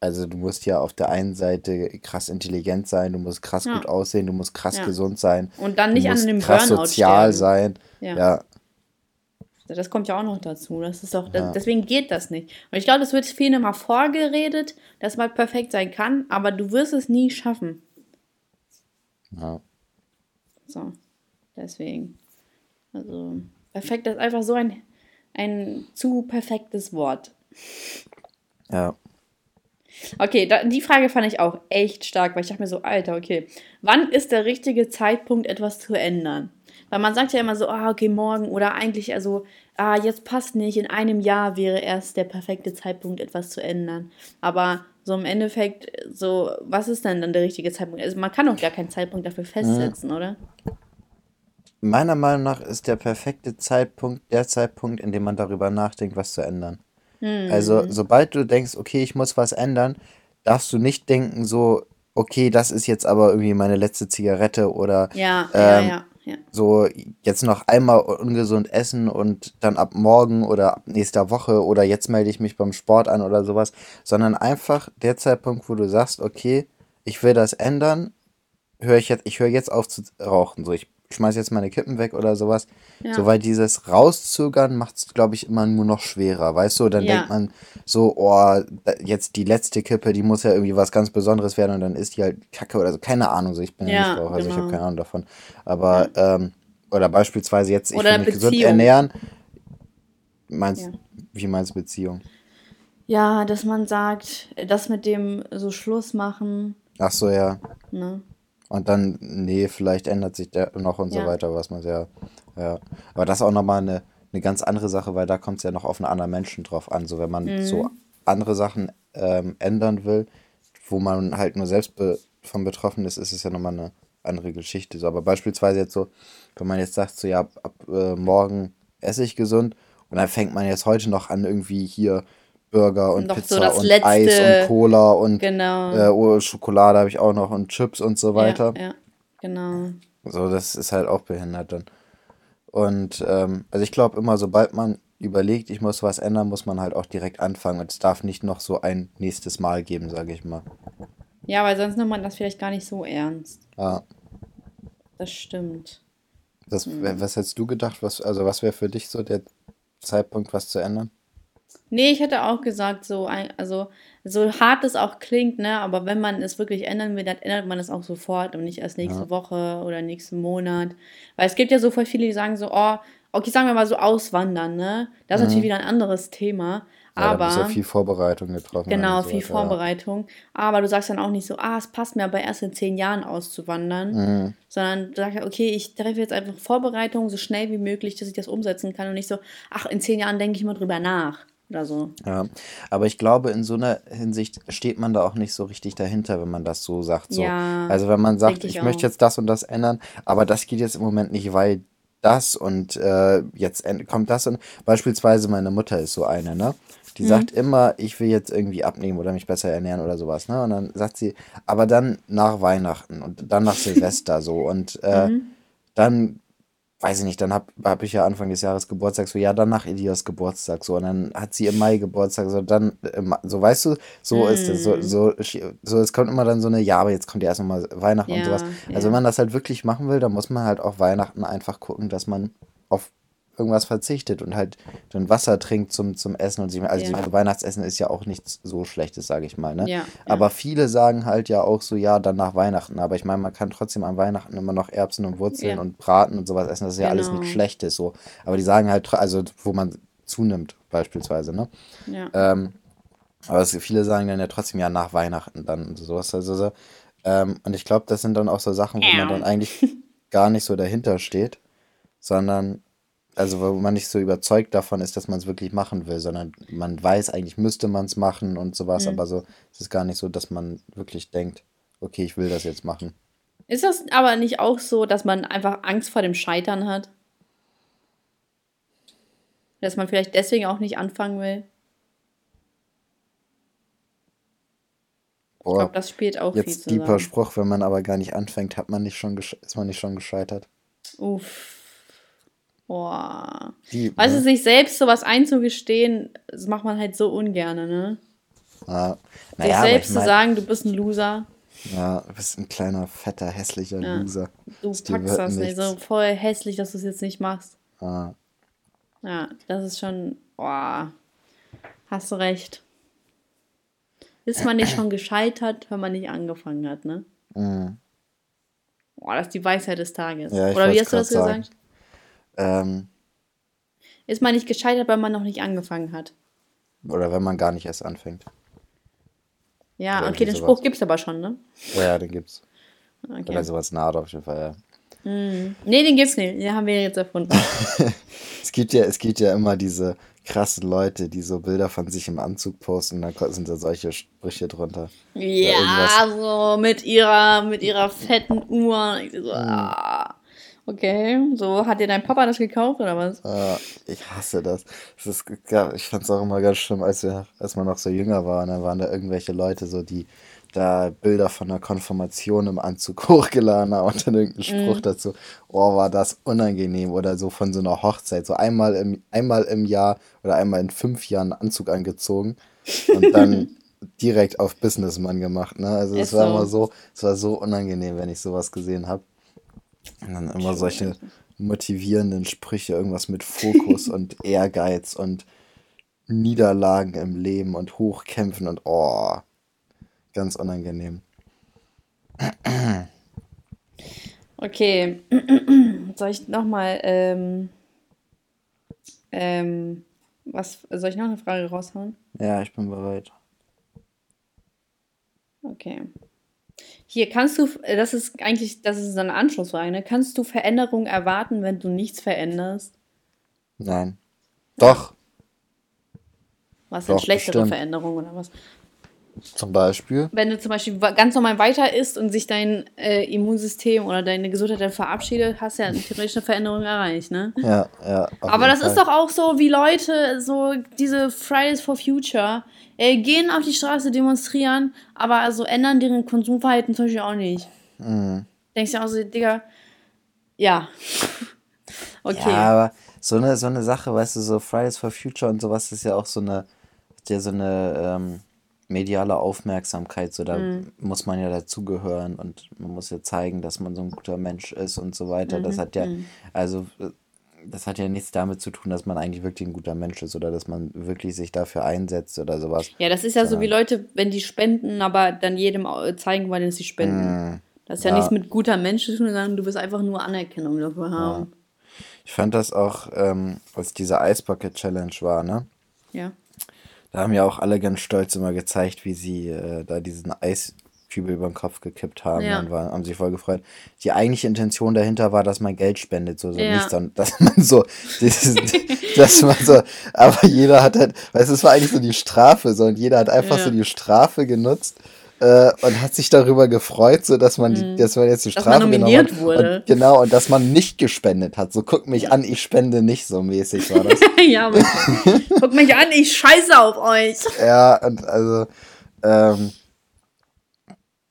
Also du musst ja auf der einen Seite krass intelligent sein, du musst krass Ja. gut aussehen, du musst krass Ja. gesund sein, Und dann du nicht an musst einem krass Burnout sozial sterben. sein. Ja. Ja, Das kommt ja auch noch dazu. Das ist doch, deswegen geht das nicht. Und ich glaube, es wird vielen immer vorgeredet, dass man perfekt sein kann, aber du wirst es nie schaffen. ja. So, deswegen. Also, perfekt ist einfach so ein, ein zu perfektes Wort. Ja. Okay, da, die Frage fand ich auch echt stark, weil ich dachte mir so, Alter, okay, wann ist der richtige Zeitpunkt, etwas zu ändern? Weil man sagt ja immer so, ah, okay, morgen oder eigentlich, also, ah, jetzt passt nicht, in einem Jahr wäre erst der perfekte Zeitpunkt, etwas zu ändern. Aber so im Endeffekt, so, was ist denn dann der richtige Zeitpunkt? Also, man kann doch gar keinen Zeitpunkt dafür festsetzen, oder? Meiner Meinung nach ist der perfekte Zeitpunkt der Zeitpunkt, in dem man darüber nachdenkt, was zu ändern. Hm. Also, sobald du denkst, okay, ich muss was ändern, darfst du nicht denken, so, okay, das ist jetzt aber irgendwie meine letzte Zigarette oder Ja, ja, ähm, ja, ja. so jetzt noch einmal ungesund essen und dann ab morgen oder ab nächster Woche oder jetzt melde ich mich beim Sport an oder sowas, sondern einfach der Zeitpunkt, wo du sagst, okay, ich will das ändern, höre ich jetzt, ich höre jetzt auf zu rauchen, so ich schmeiß jetzt meine Kippen weg oder sowas. Ja. So, weil dieses Rauszögern macht es, glaube ich, immer nur noch schwerer, weißt du? Dann Ja. denkt man so, oh, jetzt die letzte Kippe, die muss ja irgendwie was ganz Besonderes werden und dann ist die halt Kacke oder so. Keine Ahnung, so ich bin ja, Ja, nicht Raucher, also ich habe genau. keine Ahnung davon. Aber, ähm, oder beispielsweise jetzt, ich will mich gesund Beziehung. ernähren. Meinst, wie meinst du Beziehung? Ja, dass man sagt, das mit dem so Schluss machen. Ach so, ja. Ne? Und dann, nee, vielleicht ändert sich der noch und so Ja. weiter, was man ja, ja. Aber das ist auch nochmal eine, eine ganz andere Sache, weil da kommt es ja noch auf einen anderen Menschen drauf an. So, wenn man Mhm. so andere Sachen ähm, ändern will, wo man halt nur selbst be von betroffen ist, ist es ja nochmal eine andere Geschichte. So, aber beispielsweise jetzt so, wenn man jetzt sagt, so ja, ab, ab äh, morgen esse ich gesund und dann fängt man jetzt heute noch an, irgendwie hier Burger und Noch so Pizza das und letzte- Eis und Cola und Genau. äh, Schokolade habe ich auch noch und Chips und so weiter. Ja, ja, genau. So, das ist halt auch behindert dann. Und ähm, also ich glaube immer, sobald man überlegt, ich muss was ändern, muss man halt auch direkt anfangen. Und es darf nicht noch so ein nächstes Mal geben, sage ich mal. Ja, weil sonst nimmt man das vielleicht gar nicht so ernst. Ja, Das stimmt. das, Mhm. was hättest du gedacht, was, also was wäre für dich so der Zeitpunkt, was zu ändern? Nee, ich hätte auch gesagt, so, also, so hart es auch klingt, ne, aber wenn man es wirklich ändern will, dann ändert man es auch sofort und nicht erst nächste Ja. Woche oder nächsten Monat. Weil es gibt ja so voll viele, die sagen so, oh, okay, sagen wir mal so auswandern, ne? Das ist natürlich wieder ein anderes Thema. Mhm. Ja, Aber ja viel Vorbereitung getroffen Genau, so viel weiter, Vorbereitung. Aber du sagst dann auch nicht so, ah, es passt mir aber erst in zehn Jahren auszuwandern, Mhm. sondern du sagst, ja, okay, ich treffe jetzt einfach Vorbereitung so schnell wie möglich, dass ich das umsetzen kann und nicht so, ach, in zehn Jahren denke ich mal drüber nach oder so. Ja, aber ich glaube, in so einer Hinsicht steht man da auch nicht so richtig dahinter, wenn man das so sagt. So. Ja, also wenn man sagt, ich, ich möchte jetzt das und das ändern, aber das geht jetzt im Moment nicht, weil das und äh, jetzt kommt das und beispielsweise meine Mutter ist so eine, ne? Die Mhm. sagt immer, ich will jetzt irgendwie abnehmen oder mich besser ernähren oder sowas, ne? Und dann sagt sie, aber dann nach Weihnachten und dann nach Silvester so und äh, Mhm. dann weiß ich nicht, dann hab, hab ich ja Anfang des Jahres Geburtstag, so ja, dann nach Elias Geburtstag, so, und dann hat sie im Mai Geburtstag, so, dann, im, Ma- so, weißt du, so ist es, Mm. so, so, so, es kommt immer dann so eine, ja, aber jetzt kommt ja erst nochmal Weihnachten und Ja, sowas. Also, ja. wenn man das halt wirklich machen will, dann muss man halt auch Weihnachten einfach gucken, dass man auf irgendwas verzichtet und halt dann Wasser trinkt zum, zum Essen und sich, also Ja. Weihnachtsessen ist ja auch nichts so Schlechtes, sage ich mal, ne? Ja, ja. Aber viele sagen halt ja auch so, ja, dann nach Weihnachten. Aber ich meine, man kann trotzdem an Weihnachten immer noch Erbsen und Wurzeln Ja. und Braten und sowas essen. Das ist ja alles Genau. nichts Schlechtes so. Aber die sagen halt, also wo man zunimmt, beispielsweise, ne? Ja. Ähm, aber es, viele sagen dann ja trotzdem ja nach Weihnachten dann und sowas. Also so. Ähm, und ich glaube, das sind dann auch so Sachen, wo man dann eigentlich gar nicht so dahinter steht, sondern also wo man nicht so überzeugt davon ist, dass man es wirklich machen will, sondern man weiß, eigentlich müsste man es machen und sowas, Mhm. aber so es ist gar nicht so, dass man wirklich denkt, okay, ich will das jetzt machen. Ist das aber nicht auch so, dass man einfach Angst vor dem Scheitern hat? Dass man vielleicht deswegen auch nicht anfangen will? Ich Boah, glaube, das spielt auch viel jetzt deeper zusammen. Spruch, wenn man aber gar nicht anfängt, hat man nicht schon ist man nicht schon gescheitert. Uff. Boah. Die, Weißt du, ne? sich selbst sowas einzugestehen, das macht man halt so ungern, ne? Sich naja, aber selbst zu sagen, du bist ein Loser, ja, du bist ein kleiner, fetter, hässlicher Ja. Loser. du dir packst das nicht, so voll hässlich, dass du es jetzt nicht machst. Ah, Ja, das ist schon, boah, hast du recht. Ist man nicht schon gescheitert, wenn man nicht angefangen hat, ne? mm. Boah, das ist die Weisheit des Tages. Ja, ich Oder wie hast du das sagen. gesagt? Ähm, Ist man nicht gescheitert, weil man noch nicht angefangen hat? oder wenn man gar nicht erst anfängt. Ja, Oder okay, den irgendwie Spruch sowas. gibt's aber schon, ne? Ja, ja, den gibt's. Okay. Oder sowas nahe auf jeden Fall, ja. Nee, den gibt's nicht. Den haben wir jetzt erfunden. [LAUGHS] Es gibt ja, es gibt ja immer diese krassen Leute, die so Bilder von sich im Anzug posten und dann sind da solche Sprüche drunter. Ja, so mit ihrer, mit ihrer fetten Uhr. Ich Hm. so, ah, okay, so hat dir dein Papa das gekauft oder was? Äh, ich hasse das. das ist, ich fand es auch immer ganz schlimm, als, wir, als man noch so jünger war. Und dann waren da irgendwelche Leute, so die da Bilder von einer Konfirmation im Anzug [LAUGHS] hochgeladen haben und dann irgendein Spruch dazu. Oh, war das unangenehm. Oder so von so einer Hochzeit. So einmal im, einmal im Jahr oder einmal in fünf Jahren einen Anzug angezogen und dann [LAUGHS] direkt auf Businessman gemacht. Ne? Also es war so. immer so, es war so unangenehm, wenn ich sowas gesehen habe. Und dann immer solche motivierenden Sprüche, irgendwas mit Fokus [LAUGHS] und Ehrgeiz und Niederlagen im Leben und Hochkämpfen und oh, ganz unangenehm. Okay, [CLEARS THROAT] soll ich nochmal, ähm, ähm, was, soll ich noch eine Frage raushauen? Ja, ich bin bereit. Okay. Hier kannst du, das ist eigentlich, das ist eine Anschlussfrage, ne? Kannst du Veränderungen erwarten, wenn du nichts veränderst? Nein. Doch. Was sind Doch, schlechtere bestimmt. Veränderungen oder was? Zum Beispiel. Wenn du zum Beispiel ganz normal weiter isst und sich dein äh, Immunsystem oder deine Gesundheit dann verabschiedet, hast du ja theoretisch eine Veränderung erreicht, ne? Ja, ja. Aber das ist Fall. doch auch so, wie Leute, so diese Fridays for Future, äh, gehen auf die Straße demonstrieren, aber also ändern deren Konsumverhalten zum Beispiel auch nicht. Mhm. Denkst du auch so, Digga, ja. [LAUGHS] okay. Ja, aber so eine, so eine Sache, weißt du, so Fridays for Future und sowas ist ja auch so eine, hat ja so eine ähm, mediale Aufmerksamkeit, so da Mhm. muss man ja dazugehören und man muss ja zeigen, dass man so ein guter Mensch ist und so weiter. Mhm, Das hat ja, also äh, das hat ja nichts damit zu tun, dass man eigentlich wirklich ein guter Mensch ist oder dass man wirklich sich dafür einsetzt oder sowas. Ja, das ist ja so wie Leute, wenn die spenden, aber dann jedem au- zeigen wollen, dass sie spenden. Das ist ja, Mhm. Ja. nichts mit guter Mensch zu tun, sondern du willst einfach nur Anerkennung dafür haben. Ich fand das auch, ähm, als diese Ice Bucket Challenge war, ne? Ja. Da haben ja auch alle ganz stolz immer gezeigt, wie sie äh, da diesen Eiskübel über den Kopf gekippt haben Ja. und waren, haben sich voll gefreut. Die eigentliche Intention dahinter war, dass man Geld spendet, so, so Ja. nicht, sondern [LAUGHS] dass man so, dieses, dass man so, aber jeder hat halt, weißt du, es war eigentlich so die Strafe, so und jeder hat einfach Ja. so die Strafe genutzt. Äh, und hat sich darüber gefreut, so dass man, die, dass man jetzt die Mhm. Dass Strafe man genommen nominiert hat. wurde. Und, genau, und dass man nicht gespendet hat. So, guck mich an, ich spende nicht, so mäßig war das. [LAUGHS] ja. Guckt mich an, ich scheiße auf euch. [LAUGHS] Ja, und also, ähm,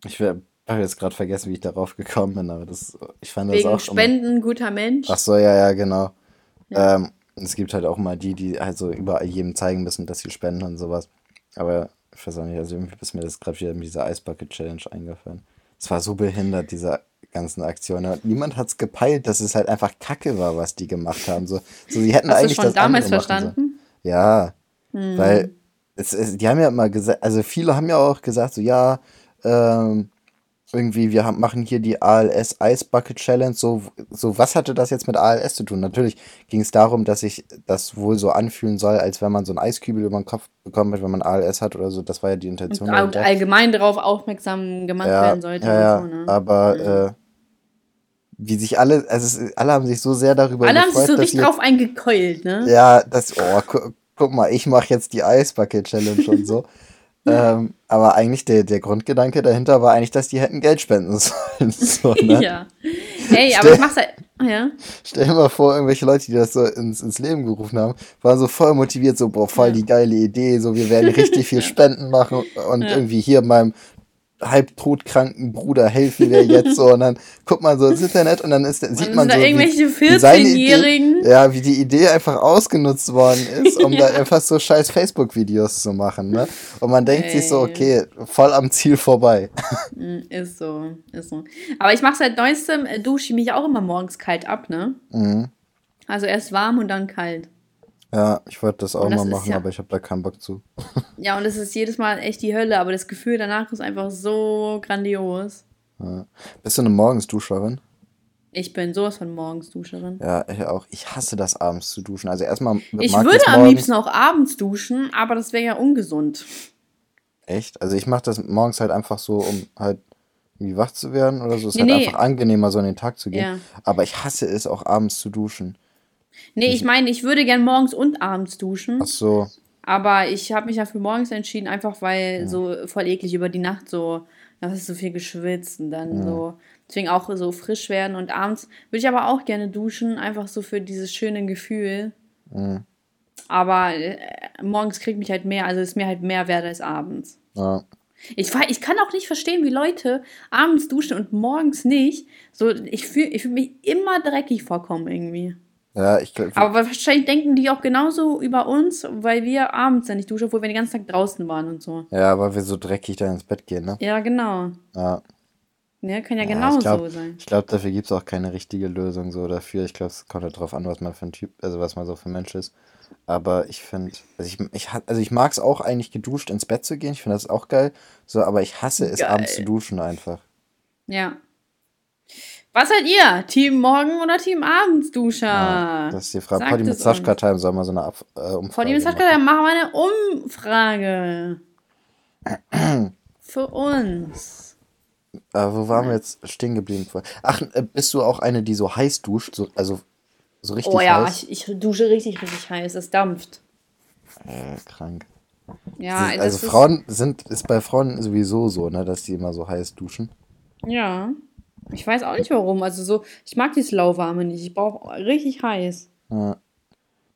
ich habe jetzt gerade vergessen, wie ich darauf gekommen bin, aber das, ich fand das Wegen auch immer. Spenden, guter Mensch. Ach so, ja, ja, genau. Ähm, es gibt halt auch mal die, die halt so überall jedem zeigen müssen, dass sie spenden und sowas. Aber ich weiß auch nicht, also irgendwie ist mir das gerade wieder mit dieser Ice Bucket Challenge eingefallen. Es war so behindert, diese ganzen Aktionen. Und niemand hat es gepeilt, dass es halt einfach Kacke war, was die gemacht haben. So, so sie hätten Hast du eigentlich schon das damals verstanden? Ja, weil es, es, die haben ja immer gesagt, also viele haben ja auch gesagt, so ja, ähm, irgendwie, wir haben, machen hier die ALS Ice Bucket Challenge. So, so, was hatte das jetzt mit ALS zu tun? Natürlich ging es darum, dass sich das wohl so anfühlen soll, als wenn man so einen Eiskübel über den Kopf bekommen hat, wenn man ALS hat oder so. Das war ja die Intention. Und allgemein darauf aufmerksam gemacht ja, werden sollte. ja, so, ne? aber äh, wie sich alle, also es, alle haben sich so sehr darüber Alle haben gefreut, sich so richtig drauf eingekeult, ne? ja, das, oh, gu guck mal, ich mache jetzt die Ice Bucket Challenge und so. [LAUGHS] ähm, aber eigentlich der, der Grundgedanke dahinter war eigentlich, dass die hätten Geld spenden [LAUGHS] sollen. So, ne? Ja. Ey, aber ich mach's halt. Ja. Stell dir mal vor, irgendwelche Leute, die das so ins, ins Leben gerufen haben, waren so voll motiviert, so, boah, voll die geile Idee, so, wir werden richtig viel [LAUGHS] Spenden machen und irgendwie hier meinem halbtodkranken Bruder helfen wir jetzt so und dann guckt man so ins Internet und dann ist, sieht dann man so, irgendwelche wie, wie seine Idee, 14-Jährigen. ja, wie die Idee einfach ausgenutzt worden ist, um [LAUGHS] da einfach so scheiß Facebook-Videos zu machen, ne? Und man denkt sich so, okay, voll am Ziel vorbei. Mm, Ist so, ist so. Aber ich mache seit neuestem, äh, dusche ich mich auch immer morgens kalt ab, ne? Mhm. Also erst warm und dann kalt. Ja, ich wollte das auch das mal machen, ja- aber ich habe da keinen Bock zu. [LAUGHS] Ja, und es ist jedes Mal echt die Hölle, aber das Gefühl danach ist einfach so grandios. Ja. Bist du eine Morgensduscherin? Ich bin sowas von morgens Duscherin. Ja, ich auch. Ich hasse das abends zu duschen. Also erstmal Ich würde am liebsten auch abends duschen, aber das wäre ja ungesund. Echt? Also ich mache das morgens halt einfach so, um halt irgendwie wach zu werden oder so. Es ist Nee, halt nee. einfach angenehmer, so in den Tag zu gehen. Ja. Aber ich hasse es auch abends zu duschen. Nee, ich meine, ich würde gern morgens und abends duschen, Ach so. aber ich habe mich ja für morgens entschieden, einfach weil so voll eklig über die Nacht so, da hast du so viel geschwitzt und dann so, deswegen auch so frisch werden und abends würde ich aber auch gerne duschen, einfach so für dieses schöne Gefühl. Aber äh, morgens kriegt mich halt mehr, also ist mir halt mehr wert als abends. Ja. Ich, ich kann auch nicht verstehen, wie Leute abends duschen und morgens nicht. So, ich fühle ich fühl mich immer dreckig vorkommen irgendwie. Ja, ich glaube. Aber wahrscheinlich denken die auch genauso über uns, weil wir abends ja nicht duschen, obwohl wir den ganzen Tag draußen waren und so. Ja, weil wir so dreckig da ins Bett gehen, ne? Ja, genau. Ja. Ja, kann ja, Ja, genau so sein. Ich glaube, dafür gibt es auch keine richtige Lösung so dafür. Ich glaube, es kommt halt drauf an, was man für ein Typ, also was man so für ein Mensch ist. Aber ich finde, also ich, ich, also ich mag es auch eigentlich geduscht ins Bett zu gehen. Ich finde das auch geil. So, aber ich hasse es Geil. abends zu duschen einfach. Ja. Was seid ihr? Team Morgen- oder Team Abendsduscher? Ja, das ist die Frage. Poddy mit Sascha Time soll mal so eine Ab äh, Umfrage Poddy mit Sascha Time machen wir eine Umfrage. Für uns. Äh, wo waren wir jetzt stehen geblieben? Ach, äh, bist du auch eine, die so heiß duscht? So, also so richtig heiß? Oh ja, heiß? Ich, ich dusche richtig, richtig heiß. Es dampft. Äh, krank. Ja, ist, also Frauen sind, ist bei Frauen sowieso so, ne, dass die immer so heiß duschen. Ja. Ich weiß auch nicht warum. Also so, ich mag dieses lauwarme nicht. Ich brauche richtig heiß. Ja.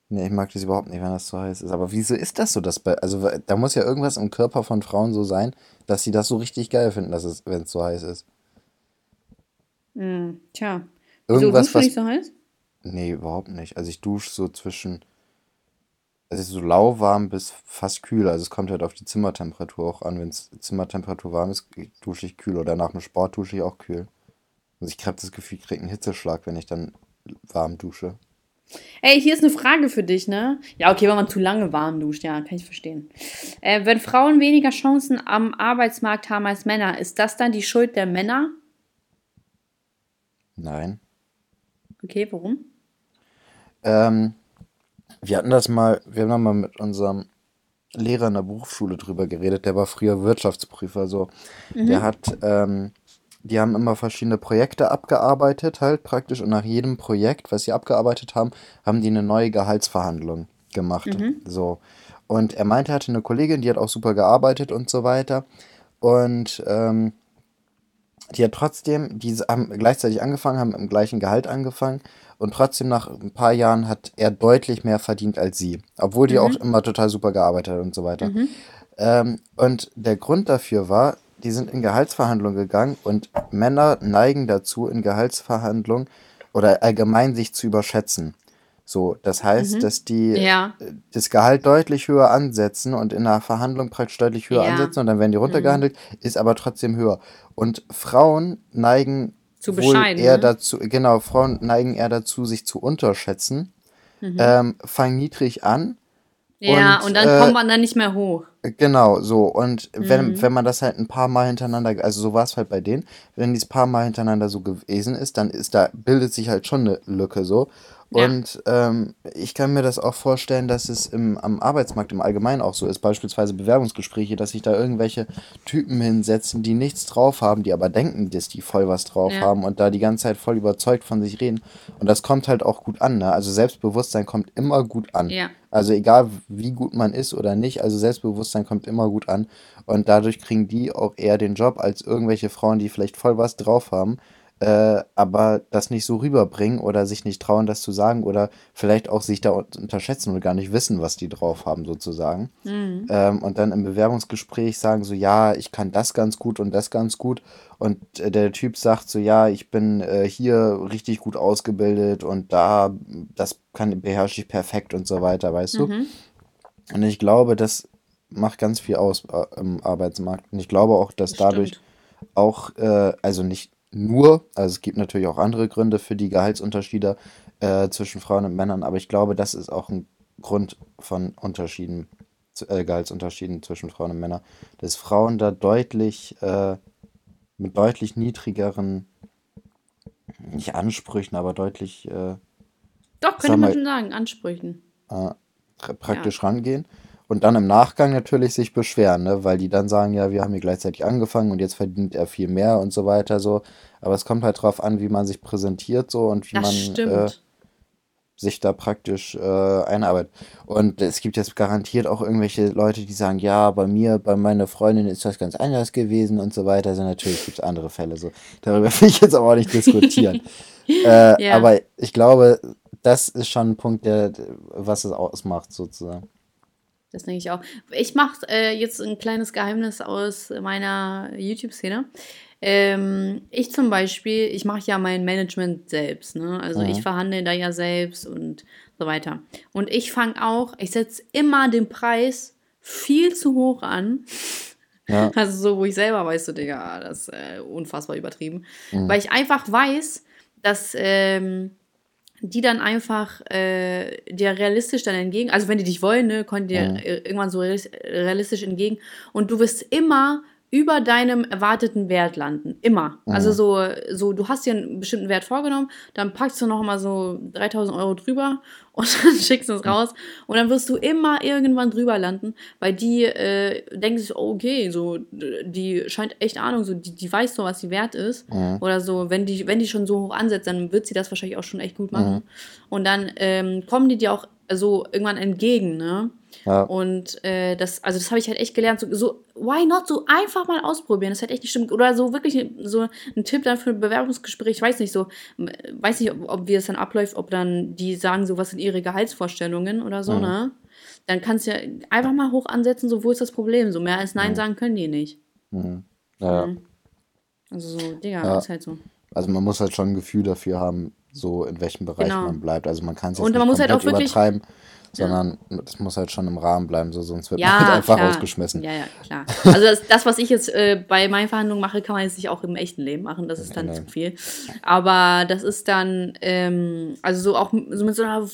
Nee, ich mag das überhaupt nicht, wenn das so heiß ist. Aber wieso ist das so? Dass bei, also da muss ja irgendwas im Körper von Frauen so sein, dass sie das so richtig geil finden, dass es, wenn es so heiß ist. Mm, tja. Irgendwas, wieso, was, nicht so heiß? Nee, überhaupt nicht. Also ich dusche so zwischen es ist so lauwarm bis fast kühl. Also es kommt halt auf die Zimmertemperatur auch an. Wenn es Zimmertemperatur warm ist, dusche ich kühl. Oder nach dem Sport dusche ich auch kühl. Also ich habe das Gefühl, ich kriege einen Hitzeschlag, wenn ich dann warm dusche. Ey, hier ist eine Frage für dich, ne? Ja, okay, wenn man zu lange warm duscht, ja, kann ich verstehen. Äh, wenn Frauen weniger Chancen am Arbeitsmarkt haben als Männer, ist das dann die Schuld der Männer? Nein. Okay, warum? Ähm, wir hatten das mal, wir haben da mal mit unserem Lehrer in der Berufsschule drüber geredet, der war früher Wirtschaftsprüfer, so. Mhm. Der hat, ähm, die haben immer verschiedene Projekte abgearbeitet, halt praktisch, und nach jedem Projekt, was sie abgearbeitet haben, haben die eine neue Gehaltsverhandlung gemacht. Mhm. So. Und er meinte, er hatte eine Kollegin, die hat auch super gearbeitet und so weiter. Und ähm, die hat trotzdem, die haben gleichzeitig angefangen, haben im gleichen Gehalt angefangen und trotzdem nach ein paar Jahren hat er deutlich mehr verdient als sie, obwohl die mhm. auch immer total super gearbeitet hat und so weiter. Mhm. Ähm, und der Grund dafür war, die sind in Gehaltsverhandlungen gegangen und Männer neigen dazu, in Gehaltsverhandlungen oder allgemein sich zu überschätzen. So, das heißt, mhm. dass die ja. das Gehalt deutlich höher ansetzen und in einer Verhandlung praktisch deutlich höher ja. ansetzen und dann werden die runtergehandelt, mhm. ist aber trotzdem höher. Und Frauen neigen zu wohl eher ne? dazu, genau, Frauen neigen eher dazu, sich zu unterschätzen, mhm. ähm, fangen niedrig an. Ja, und, und dann äh, kommt man dann nicht mehr hoch. Genau, so. Und wenn, mhm. wenn man das halt ein paar Mal hintereinander, also so war es halt bei denen, wenn dieses paar Mal hintereinander so gewesen ist, dann ist da, bildet sich halt schon eine Lücke so. Und ähm, ich kann mir das auch vorstellen, dass es im, am Arbeitsmarkt im Allgemeinen auch so ist, beispielsweise Bewerbungsgespräche, dass sich da irgendwelche Typen hinsetzen, die nichts drauf haben, die aber denken, dass die voll was drauf ja. haben und da die ganze Zeit voll überzeugt von sich reden. Und das kommt halt auch gut an. Ne? Also Selbstbewusstsein kommt immer gut an. Ja. Also egal wie gut man ist oder nicht, also Selbstbewusstsein kommt immer gut an. Und dadurch kriegen die auch eher den Job als irgendwelche Frauen, die vielleicht voll was drauf haben äh, aber das nicht so rüberbringen oder sich nicht trauen, das zu sagen oder vielleicht auch sich da unterschätzen und gar nicht wissen, was die drauf haben, sozusagen. Mhm. Ähm, und dann im Bewerbungsgespräch sagen so, ja, ich kann das ganz gut und das ganz gut. Und äh, der Typ sagt so, ja, ich bin äh, hier richtig gut ausgebildet und da, das kann, beherrsche ich perfekt und so weiter, weißt mhm. du? Und ich glaube, das macht ganz viel aus äh, im Arbeitsmarkt. Und ich glaube auch, dass das dadurch auch, äh, also nicht nur, also es gibt natürlich auch andere Gründe für die Gehaltsunterschiede äh, zwischen Frauen und Männern, aber ich glaube, das ist auch ein Grund von Unterschieden, äh, Gehaltsunterschieden zwischen Frauen und Männern, dass Frauen da deutlich äh, mit deutlich niedrigeren, nicht Ansprüchen, aber deutlich. Äh, Doch, könnte man schon sagen, Ansprüchen. Äh, praktisch ja. rangehen und dann im Nachgang natürlich sich beschweren, ne? weil die dann sagen, ja, wir haben hier gleichzeitig angefangen und jetzt verdient er viel mehr und so weiter so. Aber es kommt halt drauf an, wie man sich präsentiert so und wie das man äh, sich da praktisch äh, einarbeitet. Und es gibt jetzt garantiert auch irgendwelche Leute, die sagen, ja, bei mir, bei meiner Freundin ist das ganz anders gewesen und so weiter. Also natürlich gibt es andere Fälle so. Darüber [LAUGHS] will ich jetzt aber auch nicht diskutieren. [LAUGHS] äh, ja. Aber ich glaube, das ist schon ein Punkt, der, was es ausmacht sozusagen. Das denke ich auch. Ich mache äh, jetzt ein kleines Geheimnis aus meiner YouTube-Szene. Ähm, ich zum Beispiel, ich mache ja mein Management selbst. Ne? Also mhm. ich verhandle da ja selbst und so weiter. Und ich fange auch, ich setze immer den Preis viel zu hoch an. Ja. [LAUGHS] Also so, wo ich selber weiß, so, Digga, das ist äh, unfassbar übertrieben. Mhm. Weil ich einfach weiß, dass ähm, die dann einfach äh, dir realistisch dann entgegen, also wenn die dich wollen, ne, kommen dir mhm. irgendwann so realistisch entgegen und du wirst immer über deinem erwarteten Wert landen. Immer. Mhm. Also so, so, du hast dir einen bestimmten Wert vorgenommen, dann packst du noch mal so 3000 Euro drüber [LAUGHS] und dann schickst du es raus und dann wirst du immer irgendwann drüber landen, weil die äh, denken sich, oh, okay, so, die scheint echt Ahnung, so, die, die weiß so, was sie wert ist. Mhm. Oder so, wenn die, wenn die schon so hoch ansetzt, dann wird sie das wahrscheinlich auch schon echt gut machen. Mhm. Und dann ähm, kommen die dir auch so irgendwann entgegen, ne? Ja. Und äh, das, also das habe ich halt echt gelernt. So, so, why not? So einfach mal ausprobieren. Das ist halt echt nicht stimmt. Oder so wirklich so ein Tipp dann für ein Bewerbungsgespräch. Ich weiß nicht so, weiß nicht, ob, ob wie es dann abläuft, ob dann die sagen, so was sind ihre Gehaltsvorstellungen oder so, Mhm. ne? Dann kannst du ja einfach mal hoch ansetzen, so wo ist das Problem? So mehr als Nein Mhm. sagen können die nicht. Mhm. Ja. Mhm. Also so, Digga, Ja. ist halt so. Also man muss halt schon ein Gefühl dafür haben, so in welchem Bereich Genau. man bleibt. Also man kann es jetzt Und nicht man muss halt auch wirklich- übertreiben, sondern es muss halt schon im Rahmen bleiben, so, sonst wird Ja, man halt einfach klar. rausgeschmissen. Ja, ja, klar. Also das, das was ich jetzt äh, bei meinen Verhandlungen mache, kann man jetzt nicht auch im echten Leben machen. Das ist dann Nee. zu viel. Aber das ist dann, ähm, also so auch so mit so einer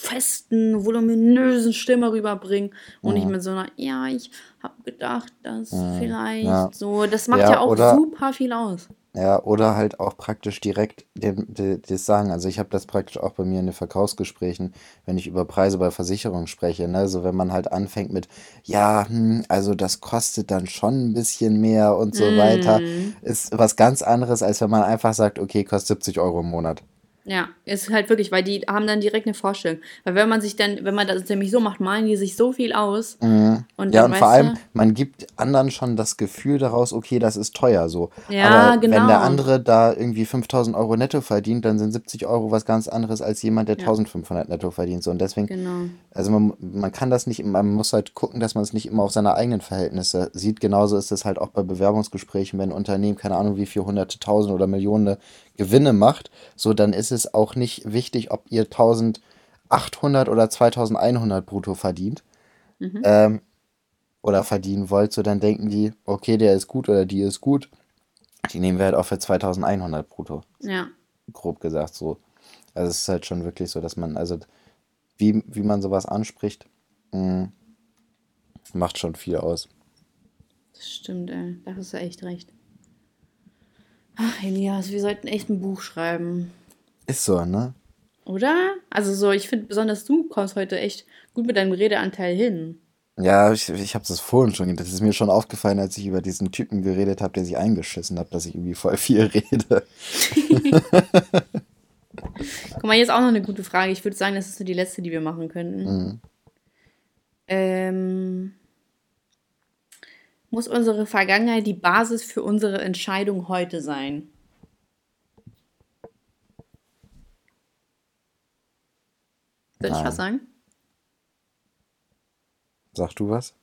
festen, voluminösen Stimme rüberbringen und nicht mit so einer, ja, ich habe gedacht, dass vielleicht Mhm. Ja. so, das macht Ja, ja, auch super viel aus. Ja, oder halt auch praktisch direkt dem, das sagen. Also ich habe das praktisch auch bei mir in den Verkaufsgesprächen, wenn ich über Preise bei Versicherungen spreche. Ne? So wenn man halt anfängt mit, ja, hm, also das kostet dann schon ein bisschen mehr und so weiter, Mhm. ist was ganz anderes, als wenn man einfach sagt, okay, kostet 70 Euro im Monat. Ja, ist halt wirklich, weil die haben dann direkt eine Vorstellung. Weil wenn man sich dann, wenn man das nämlich so macht, malen die sich so viel aus. Und Mhm. Ja, dann, und vor allem, du, man gibt anderen schon das Gefühl daraus, okay, das ist teuer so. Ja, Aber wenn der genau. andere da irgendwie 5000 Euro netto verdient, dann sind 70 Euro was ganz anderes als jemand, der 1500 netto verdient. So. Und deswegen, Genau. also man, man kann das nicht, man muss halt gucken, dass man es nicht immer auf seine eigenen Verhältnisse sieht. Genauso ist es halt auch bei Bewerbungsgesprächen, wenn ein Unternehmen, keine Ahnung, wie viel hunderte, tausend oder Millionen Gewinne macht, so dann ist es auch nicht wichtig, ob ihr 1800 oder 2100 brutto verdient. Ähm, oder verdienen wollt, so dann denken die, okay, der ist gut oder die ist gut. Die nehmen wir halt auch für 2100 brutto Ja. grob gesagt so. Also es ist halt schon wirklich so, dass man, also wie, wie man sowas anspricht, mh, macht schon viel aus. Das stimmt, ey. Da hast du echt recht. Ach, Elias, wir sollten echt ein Buch schreiben. Ist so, ne? Oder? Also so, ich finde besonders du kommst heute echt gut mit deinem Redeanteil hin. Ja, ich, ich habe das vorhin schon, das ist mir schon aufgefallen, als ich über diesen Typen geredet habe, der sich eingeschissen hat, dass ich irgendwie voll viel rede. [LAUGHS] Guck mal, jetzt auch noch eine gute Frage. Ich würde sagen, das ist so die letzte, die wir machen könnten. Mhm. Ähm, muss unsere Vergangenheit die Basis für unsere Entscheidung heute sein? Soll ich was sagen? Sag du was?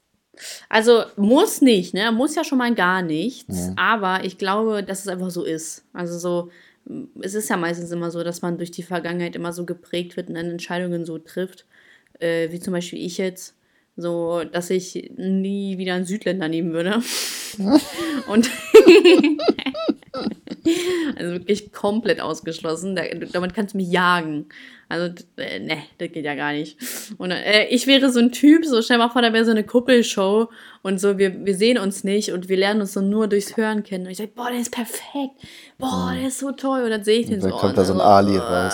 Also muss nicht, ne? Muss ja schon mal gar nichts. Ja. Aber ich glaube, dass es einfach so ist. Also so, es ist ja meistens immer so, dass man durch die Vergangenheit immer so geprägt wird und dann Entscheidungen so trifft. Äh, wie zum Beispiel ich jetzt. So, dass ich nie wieder einen Südländer nehmen würde. [LAUGHS] und [LAUGHS] also wirklich komplett ausgeschlossen. Da, damit kannst du mich jagen. Also, äh, ne, das geht ja gar nicht. Und äh, ich wäre so ein Typ, so stell mal vor, da wäre so eine Kuppelshow und so, wir, wir sehen uns nicht und wir lernen uns so nur durchs Hören kennen. Und ich sage, boah, der ist perfekt. Boah, der ist so toll. Und dann sehe ich den Und so. dann kommt und da so ein dann Ali äh, raus.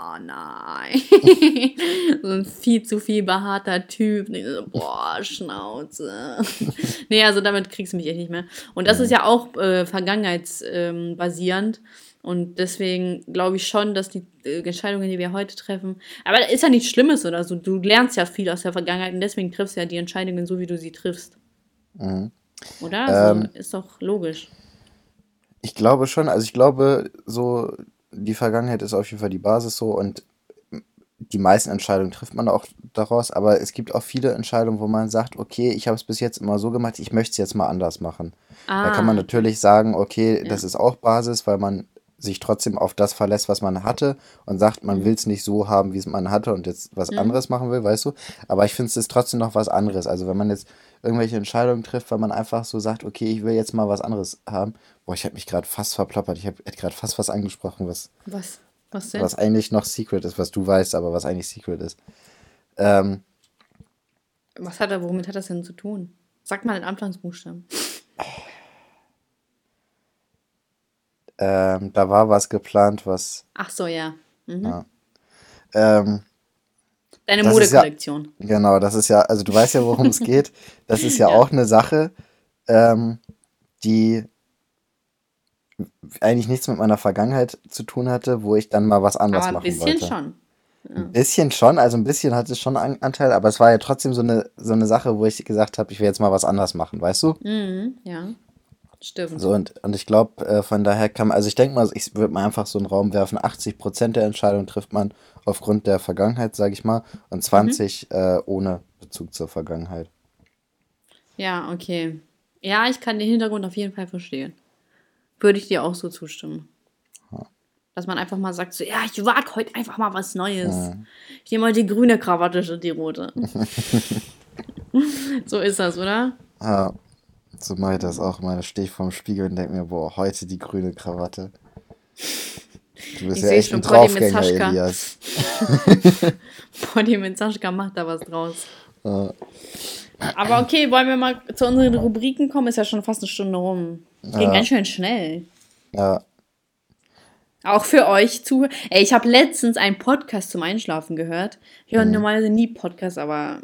Oh nein. [LAUGHS] so ein viel zu viel behaarter Typ. Und ich so, boah, Schnauze. [LAUGHS] nee, also damit kriegst du mich echt nicht mehr. Und das ist ja auch äh, vergangenheitsbasierend. Ähm, und deswegen glaube ich schon, dass die äh, Entscheidungen, die wir heute treffen, aber ist ja nichts Schlimmes oder so. Du lernst ja viel aus der Vergangenheit und deswegen triffst du ja die Entscheidungen so, wie du sie triffst. Mhm. Oder? Also, Ähm, ist doch logisch. Ich glaube schon, also ich glaube, so die Vergangenheit ist auf jeden Fall die Basis so und die meisten Entscheidungen trifft man auch daraus, aber es gibt auch viele Entscheidungen, wo man sagt, okay, ich habe es bis jetzt immer so gemacht, ich möchte es jetzt mal anders machen. Da kann man Ah, natürlich sagen, okay, Ja. das ist auch Basis, weil man sich trotzdem auf das verlässt, was man hatte und sagt, man Mhm. will es nicht so haben, wie es man hatte und jetzt was Mhm. anderes machen will, weißt du? Aber ich finde es ist trotzdem noch was anderes. Also wenn man jetzt irgendwelche Entscheidungen trifft, weil man einfach so sagt, okay, ich will jetzt mal was anderes haben. Boah, ich habe mich gerade fast verplappert. Ich habe gerade fast was angesprochen, was, was, was, denn? was eigentlich noch Secret ist, was du weißt, aber was eigentlich Secret ist. Ähm, was hat er, womit hat das denn zu tun? Sag mal den Anfangsbuchstaben. Ähm, da war was geplant, was. Ach so, ja. Mhm. ja. Ähm, Deine ist ja, Modekollektion. genau, das ist ja, also du weißt ja, worum es [LAUGHS] geht. Das ist ja, Ja. auch eine Sache, ähm, die eigentlich nichts mit meiner Vergangenheit zu tun hatte, wo ich dann mal was anderes Aber ein machen bisschen wollte. schon. Ein bisschen schon, also ein bisschen hatte es schon einen Anteil, aber es war ja trotzdem so eine, so eine Sache, wo ich gesagt habe, ich will jetzt mal was anderes machen, weißt du? Mhm, ja. Stimmt. So, und, und ich glaube, äh, von daher kann man, also ich denke mal, ich würde mal einfach so einen Raum werfen, 80% der Entscheidung trifft man aufgrund der Vergangenheit, sage ich mal, und 20 äh, ohne Bezug zur Vergangenheit. Ja, okay. Ja, ich kann den Hintergrund auf jeden Fall verstehen. Würde ich dir auch so zustimmen. Dass man einfach mal sagt, so, ja, ich wag heute einfach mal was Neues. Ich nehme mal die grüne Krawatte statt die rote. [LAUGHS] [LAUGHS] so ist das, oder? Ja, so mache ich das auch mal. Da stehe ich vorm Spiegel und denke mir, boah, heute die grüne Krawatte. Du bist Ich ja echt schon ein Draufgänger. Elias. [LAUGHS] Body mit Sascha macht da was draus. Aber okay, wollen wir mal zu unseren Rubriken kommen? Ist ja schon fast eine Stunde rum. Ging Ja. ganz schön schnell. Ja, Auch für euch zu. Ey, ich habe letztens einen Podcast zum Einschlafen gehört. Ich höre normalerweise nie Podcasts, aber.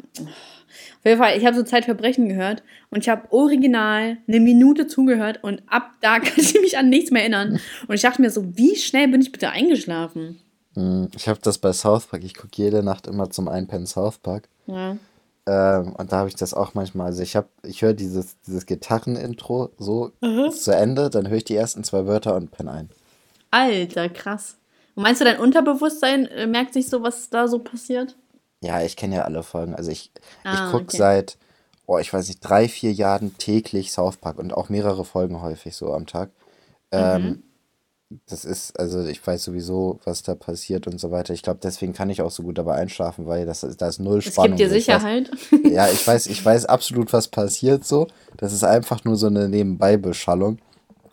Auf jeden Fall, ich habe so Zeitverbrechen gehört und ich habe original eine Minute zugehört und ab da [LAUGHS] kann ich mich an nichts mehr erinnern. Und ich dachte mir so, wie schnell bin ich bitte eingeschlafen? mm, ich habe das bei South Park. Ich gucke jede Nacht immer zum Einpennen South Park. Ja. Ähm, und da habe ich das auch manchmal. Also ich habe, ich höre dieses, dieses Gitarrenintro so zu Ende, dann höre ich die ersten zwei Wörter und penne ein. Alter, krass. Und meinst du, dein Unterbewusstsein äh, merkt sich so, was da so passiert? Ja, ich kenne ja alle Folgen. Also ich, Ah, ich gucke okay. seit, oh, ich weiß nicht, drei, vier Jahren täglich South Park und auch mehrere Folgen häufig so am Tag. Ähm, Mhm. das ist, also ich weiß sowieso, was da passiert und so weiter. Ich glaube, deswegen kann ich auch so gut dabei einschlafen, weil das, da ist null Es Spannung. gibt dir so. Ich weiß- Sicherheit. Ja, ich weiß, ich weiß absolut, was passiert so. Das ist einfach nur so eine Nebenbei-Beschallung.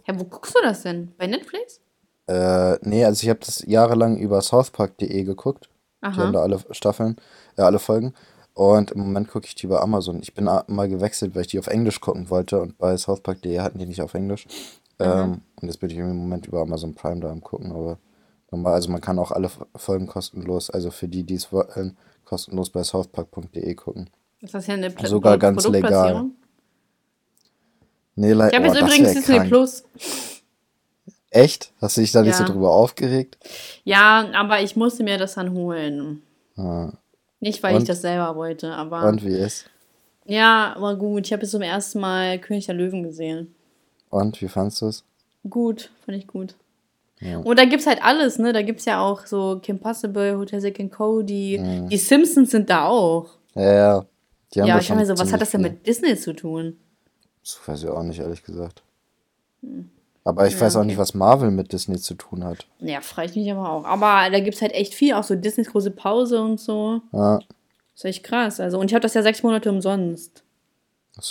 Ja, wo guckst du das denn? Bei Netflix? Äh, nee, also ich habe das jahrelang über southpark.de geguckt. Die Aha. haben da alle Staffeln, äh, alle Folgen. Und im Moment gucke ich die bei Amazon. Ich bin mal gewechselt, weil ich die auf Englisch gucken wollte. Und bei southpark.de hatten die nicht auf Englisch. Ähm, und jetzt bin ich im Moment über Amazon Prime da am gucken. Aber normal, also man kann auch alle Folgen kostenlos, also für die, die es wollen, kostenlos bei southpark.de gucken. Ist das ja eine Pla Sogar ganz legal. Nee, le- Ich habe oh, jetzt übrigens Disney krank. Plus. Echt? Hast du dich da nicht so Ja. drüber aufgeregt? Ja, aber ich musste mir das dann holen. Ah. Nicht, weil ich Und? das selber wollte, aber. Und wie ist? Ja, war gut. Ich habe jetzt zum ersten Mal König der Löwen gesehen. Und wie fandst du es? Gut, fand ich gut. Ja. Und da gibt's halt alles, ne? Da gibt's ja auch so Kim Possible, Hotel Zack and Cody. Mhm. Die Simpsons sind da auch. Ja, ja. Die haben ja, ich schon meine so, was hat das denn mit Disney zu tun? Das weiß ich auch nicht, ehrlich gesagt. Aber ich weiß auch nicht, was Marvel mit Disney zu tun hat. Ja, frage ich mich aber auch. Aber da gibt's halt echt viel, auch so Disneys große Pause und so. Ja, ist echt krass. Also, und ich habe das ja sechs Monate umsonst.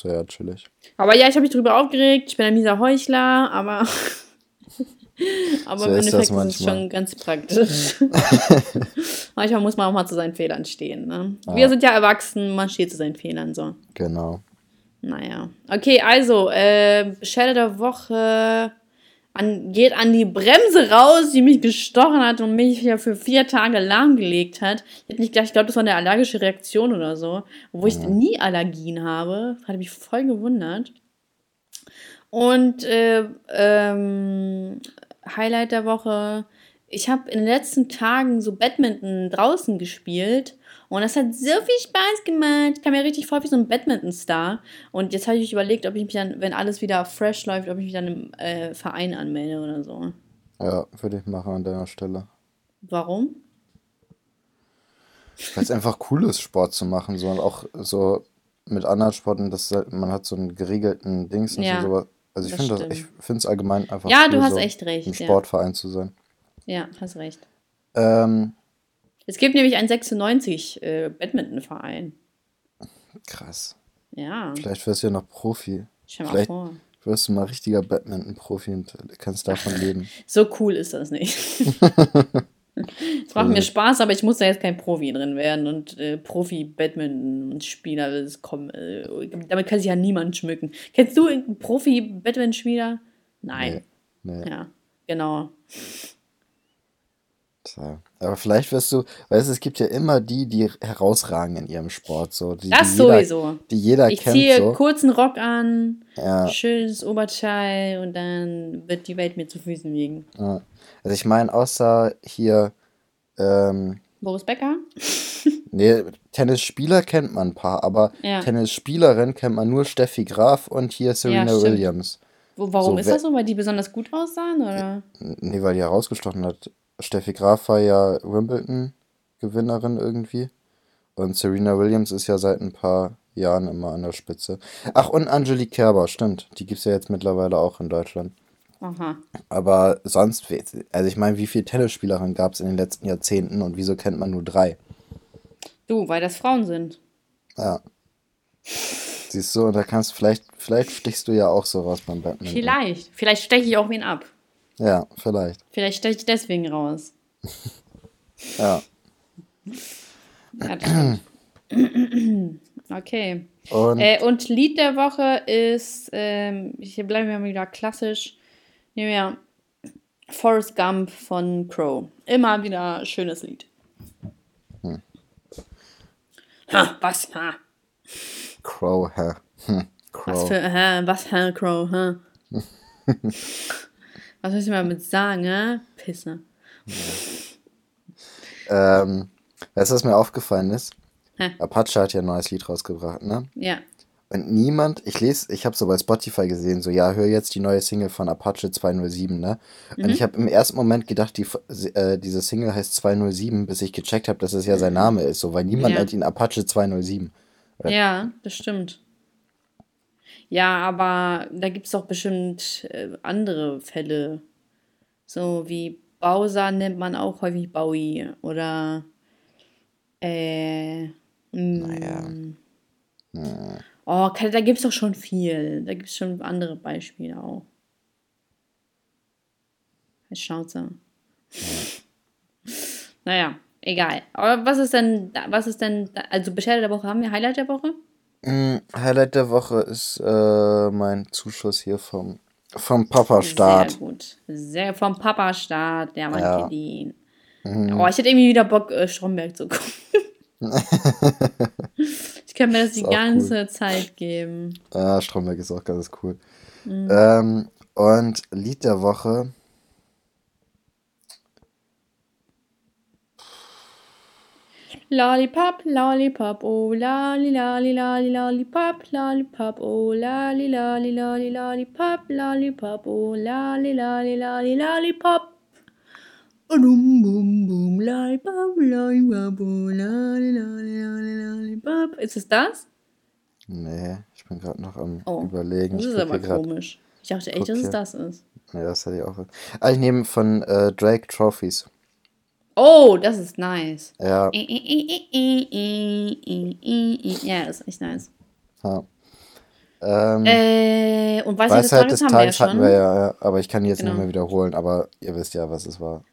wäre ja chillig. Aber ja, ich habe mich drüber aufgeregt. Ich bin ein mieser Heuchler, aber. [LAUGHS] aber So im ist das Endeffekt ist es manchmal. schon ganz praktisch. [LAUGHS] manchmal muss man auch mal zu seinen Fehlern stehen. Ne? Wir sind ja erwachsen, man steht zu seinen Fehlern so. Genau. Naja. Okay, also, äh, Schelle der Woche an, geht an die Bremse raus, die mich gestochen hat und mich ja für vier Tage lahmgelegt hat. Ich hätte nicht gedacht, ich glaube, das war eine allergische Reaktion oder so. Obwohl ich nie Allergien habe. Hat mich voll gewundert. Und äh, ähm, Highlight der Woche. Ich habe in den letzten Tagen so Badminton draußen gespielt und das hat so viel Spaß gemacht. Ich kam mir richtig vor wie so ein Badminton-Star. Und jetzt habe ich überlegt, ob ich mich dann, wenn alles wieder fresh läuft, ob ich mich dann im äh, Verein anmelde oder so. Ja, würde ich machen an deiner Stelle. Warum? Weil es [LAUGHS] einfach cool ist, Sport zu machen. So und auch so mit anderen Sporten, dass man hat so einen geregelten Dings und Ja, so. Also ich finde ich finde es allgemein einfach Ja, cool, du hast so echt recht, im ja. Sportverein zu sein. Ja, hast recht. Ähm, Es gibt nämlich einen 96 äh, Badminton-Verein. krass. Ja, Vielleicht wirst du ja noch Profi. stell mal Vielleicht vor. wirst du mal richtiger Badminton-Profi und kannst davon [LAUGHS] leben. So cool ist das nicht. [LAUGHS] Es macht mir Spaß, aber ich muss da jetzt kein Profi drin werden und äh, Profi-Badminton-Spieler, äh, damit kann sich ja niemand schmücken. Kennst du irgendeinen Profi-Badminton-Spieler? Nein. Nee. Nee. Ja. genau. Tja. Aber vielleicht wirst du, weißt du, es gibt ja immer die, die herausragen in ihrem Sport. So, die, Das die jeder, sowieso. Die jeder Ich kennt. ziehe so. kurzen Rock an, Ja. schönes Oberteil und dann wird die Welt mir zu Füßen liegen. Ja. Also ich meine, außer hier, ähm, Boris Becker? [LAUGHS] nee, Tennisspieler kennt man ein paar, aber Ja. Tennisspielerin kennt man nur Steffi Graf und hier Serena. Williams. Warum So, ist das so? Weil die besonders gut aussahen? Oder? Nee, weil die herausgestochen hat. Steffi Graf war ja Wimbledon-Gewinnerin irgendwie. Und Serena Williams ist ja seit ein paar Jahren immer an der Spitze. Ach, und Angelique Kerber, stimmt. Die gibt es ja jetzt mittlerweile auch in Deutschland. Aha. Aber sonst, also ich meine, wie viele Tennisspielerinnen gab es in den letzten Jahrzehnten und wieso kennt man nur drei? Du, weil das Frauen sind. Ja. Siehst du, und da kannst vielleicht, vielleicht stichst du ja auch so raus beim Badminton. Vielleicht. Vielleicht steche ich auch wen ab. Ja, vielleicht. Vielleicht steche ich deswegen raus. Ja. [CLEARS THROAT] Okay. Und Äh, und Lied der Woche ist, ähm, hier bleiben wir mal wieder klassisch, nehmen wir Forrest Gump von Crow. Immer wieder schönes Lied. Ha, was, ha, Crow, hä? Hm, was Crow. für, hä, was, hä, Crow, hä? [LAUGHS] was soll ich mal mit sagen, hä? Pisse. Ähm, weißt du, was mir aufgefallen ist? Hä? Apache hat ja ein neues Lied rausgebracht, ne? Ja. Und niemand, ich lese, ich habe so bei Spotify gesehen, so, ja, hör jetzt die neue Single von Apache 207, ne? Und ich habe im ersten Moment gedacht, die, äh, diese Single heißt 207, bis ich gecheckt habe, dass es ja sein Name ist, so, weil niemand Ja. nennt ihn Apache 207. Ja, das stimmt. Ja, aber da gibt es doch bestimmt äh, andere Fälle. So wie Bowser nennt man auch häufig Bowie. Oder äh, Naja. mm, Oh, da gibt es doch schon viel. Da gibt es schon andere Beispiele auch. Halt Schnauze. Naja, egal. Aber was ist denn, was ist denn, also Beschwerde der Woche haben wir, Highlight der Woche? Mm, Highlight der Woche ist äh, mein Zuschuss hier vom, vom Papa-Start. Sehr gut. Sehr vom Papa-Start, der Mann Ja. kennt ihn. Oh, ich hätte irgendwie wieder Bock, äh, Stromberg zu gucken. [LAUGHS] ich kann mir das die ganze Zeit geben. Ja, Stromberg ist auch ganz cool. Mhm. Ähm, und Lied der Woche. Lollipop, Lollipop, oh lali lali lali Lollipop, Lollipop, oh lali lali lali Lollipop, Lollipop, oh lali lali lali Lollipop. Bum, bum, bum, Lollipop, Lollipop, oh lali lali lali Lollipop. Ist es das? Nee, ich bin gerade noch am Oh, überlegen. Das ich ist aber komisch. Ich dachte echt, dass es das ist. Nee, das hatte ich auch. Ah, ich nehme von äh, Drake Trophies. Oh, das ist nice. Ja, Ja, das ist echt nice. ja. Ähm, Äh, und Weisheit, Weisheit des des Tages haben wir ja Tages schon. hatten wir ja, ja, aber ich kann die jetzt Genau. nicht mehr wiederholen, aber ihr wisst ja, was es war.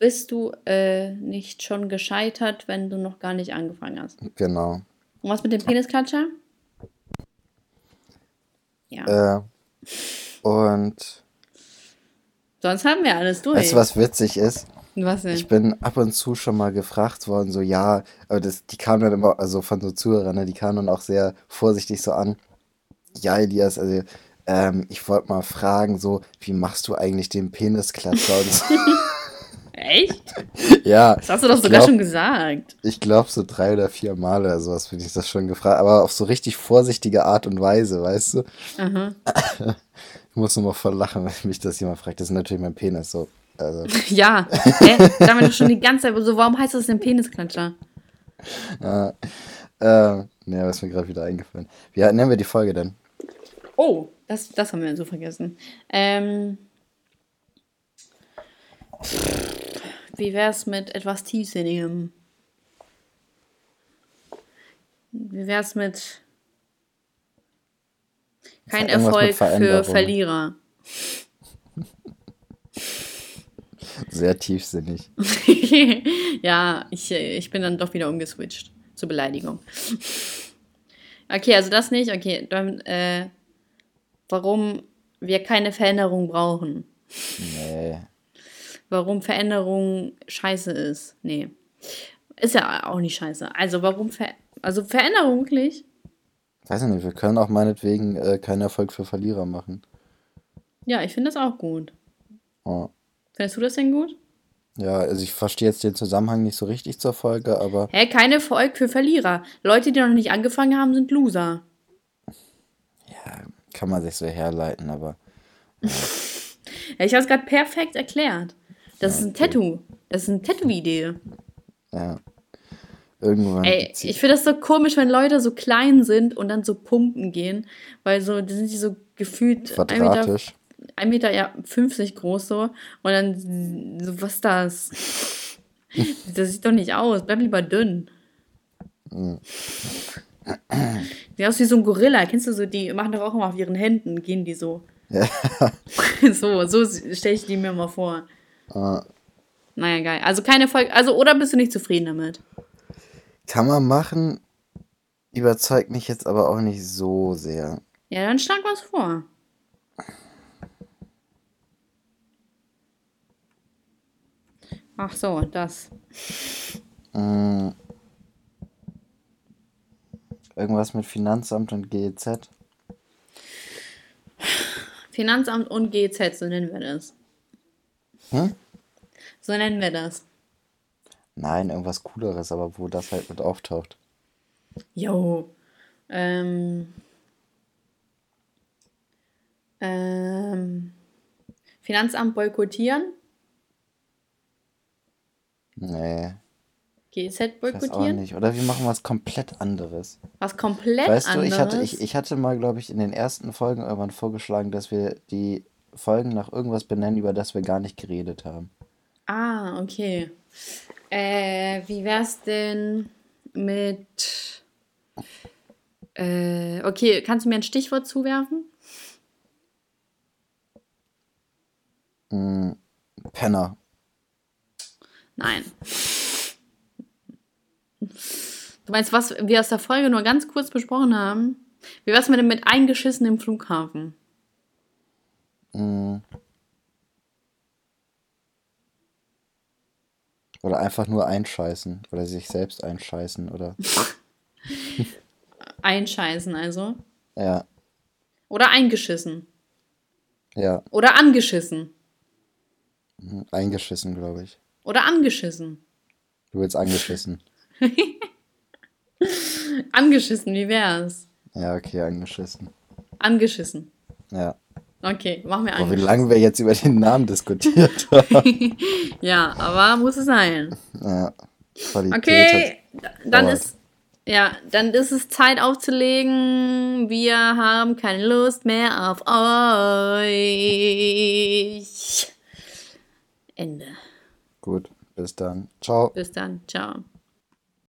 Bist du äh, nicht schon gescheitert, wenn du noch gar nicht angefangen hast? Genau. Und was mit dem Penisklatscher? Ja. Äh, und Sonst haben wir alles durch. weißt du, was witzig ist? Was denn? Ich bin ab und zu schon mal gefragt worden, so ja, aber das, die kamen dann immer, also von so Zuhörern, ne, die kamen dann auch sehr vorsichtig so an. Ja, Elias, also ähm, ich wollte mal fragen, so, wie machst du eigentlich den Penisklatscher und so. [LAUGHS] Echt? ja, Das hast du doch sogar glaub- schon gesagt. Ich glaube so drei oder vier Male oder sowas bin ich das schon gefragt, aber auf so richtig vorsichtige Art und Weise, weißt du? Aha. [LAUGHS] Ich muss nur mal voll lachen, wenn mich das jemand fragt. Das ist natürlich mein Penis, so. Also, [LAUGHS] Ja. Hä? Damit doch schon die ganze Zeit so, warum heißt das denn Penisklatscher? äh, äh, ne, was ist mir gerade wieder eingefallen. Wie nennen wir die Folge denn? Oh, das, das haben wir so vergessen. Ähm, wie wär's mit etwas Tiefsinnigem? Wie wär's mit kein mit Erfolg für. Verlierer? Sehr tiefsinnig. [LAUGHS] ja, ich, ich bin dann doch wieder umgeswitcht zur Beleidigung. Okay, also das nicht. Okay, dann, äh, warum wir keine Veränderung brauchen. Nee. Warum Veränderung scheiße ist. Nee. Ist ja auch nicht scheiße. Also warum Ver also Veränderung wirklich? Weiß ich nicht, wir können auch meinetwegen äh, keinen Erfolg für Verlierer machen. Ja, ich finde das auch gut. Oh. Findest du das denn gut? Ja, also ich verstehe jetzt den Zusammenhang nicht so richtig zur Folge, aber Hä, kein Erfolg für Verlierer. Leute, die noch nicht angefangen haben, sind Loser. kann man sich so herleiten, aber Ja, [LAUGHS] ich habe es gerade perfekt erklärt. Das ist ein Tattoo. Das ist eine Tattoo-Idee. ja. Irgendwann. Ey, ich finde das so komisch, wenn Leute so klein sind und dann so pumpen gehen, weil so, da sind die so gefühlt Quadratisch. Ein Meter ja, 50 groß so und dann so, was das? das sieht doch nicht aus, bleib lieber dünn. Sieht aus wie so ein Gorilla, kennst du so, die machen doch auch immer auf ihren Händen, gehen die so. Ja. [LAUGHS] so, so stelle ich die mir mal vor. Ah. Naja, geil. Also keine Folge, also oder bist du nicht zufrieden damit? Kann man machen, überzeugt mich jetzt aber auch nicht so sehr. Ja, dann schlag was vor. Ach so, das. Mm. Irgendwas mit Finanzamt und GEZ. Finanzamt und GZ, so nennen wir das. Hm? So nennen wir das. Nein, irgendwas Cooleres, aber wo das halt mit auftaucht. Jo. Ähm. Ähm. Finanzamt boykottieren. Nee, GZ ich weiß auch boykottieren. nicht. Oder wir machen was komplett anderes. Was komplett Weißt du, anderes. ich hatte, ich, ich hatte mal, glaube ich, in den ersten Folgen irgendwann vorgeschlagen, dass wir die Folgen nach irgendwas benennen, über das wir gar nicht geredet haben. Ah, okay. Äh, wie wär's denn mit. Äh, okay, kannst du mir ein Stichwort zuwerfen? Mm, Penner. Nein. Du meinst, was wir aus der Folge nur ganz kurz besprochen haben? Wie wär's mit dem mit eingeschissen im Flughafen? Mm. Oder einfach nur einscheißen. Oder sich selbst einscheißen. Oder. [LAUGHS] Einscheißen also. Ja. Oder eingeschissen. Ja. Oder angeschissen. mhm, Eingeschissen, glaube ich. Oder angeschissen. Du willst angeschissen. [LAUGHS] Angeschissen, wie wär's? Ja, okay, angeschissen. Angeschissen. Ja. Okay, machen wir Boah, wie angeschissen. lange wir jetzt über den Namen diskutiert [LAUGHS] haben. [LAUGHS] Ja, aber muss es sein. ja. Qualität Okay, dann dauert. ist ja, dann ist es Zeit aufzulegen. Wir haben keine Lust mehr auf euch. Ende. Gut, bis dann. Ciao. Bis dann. Ciao.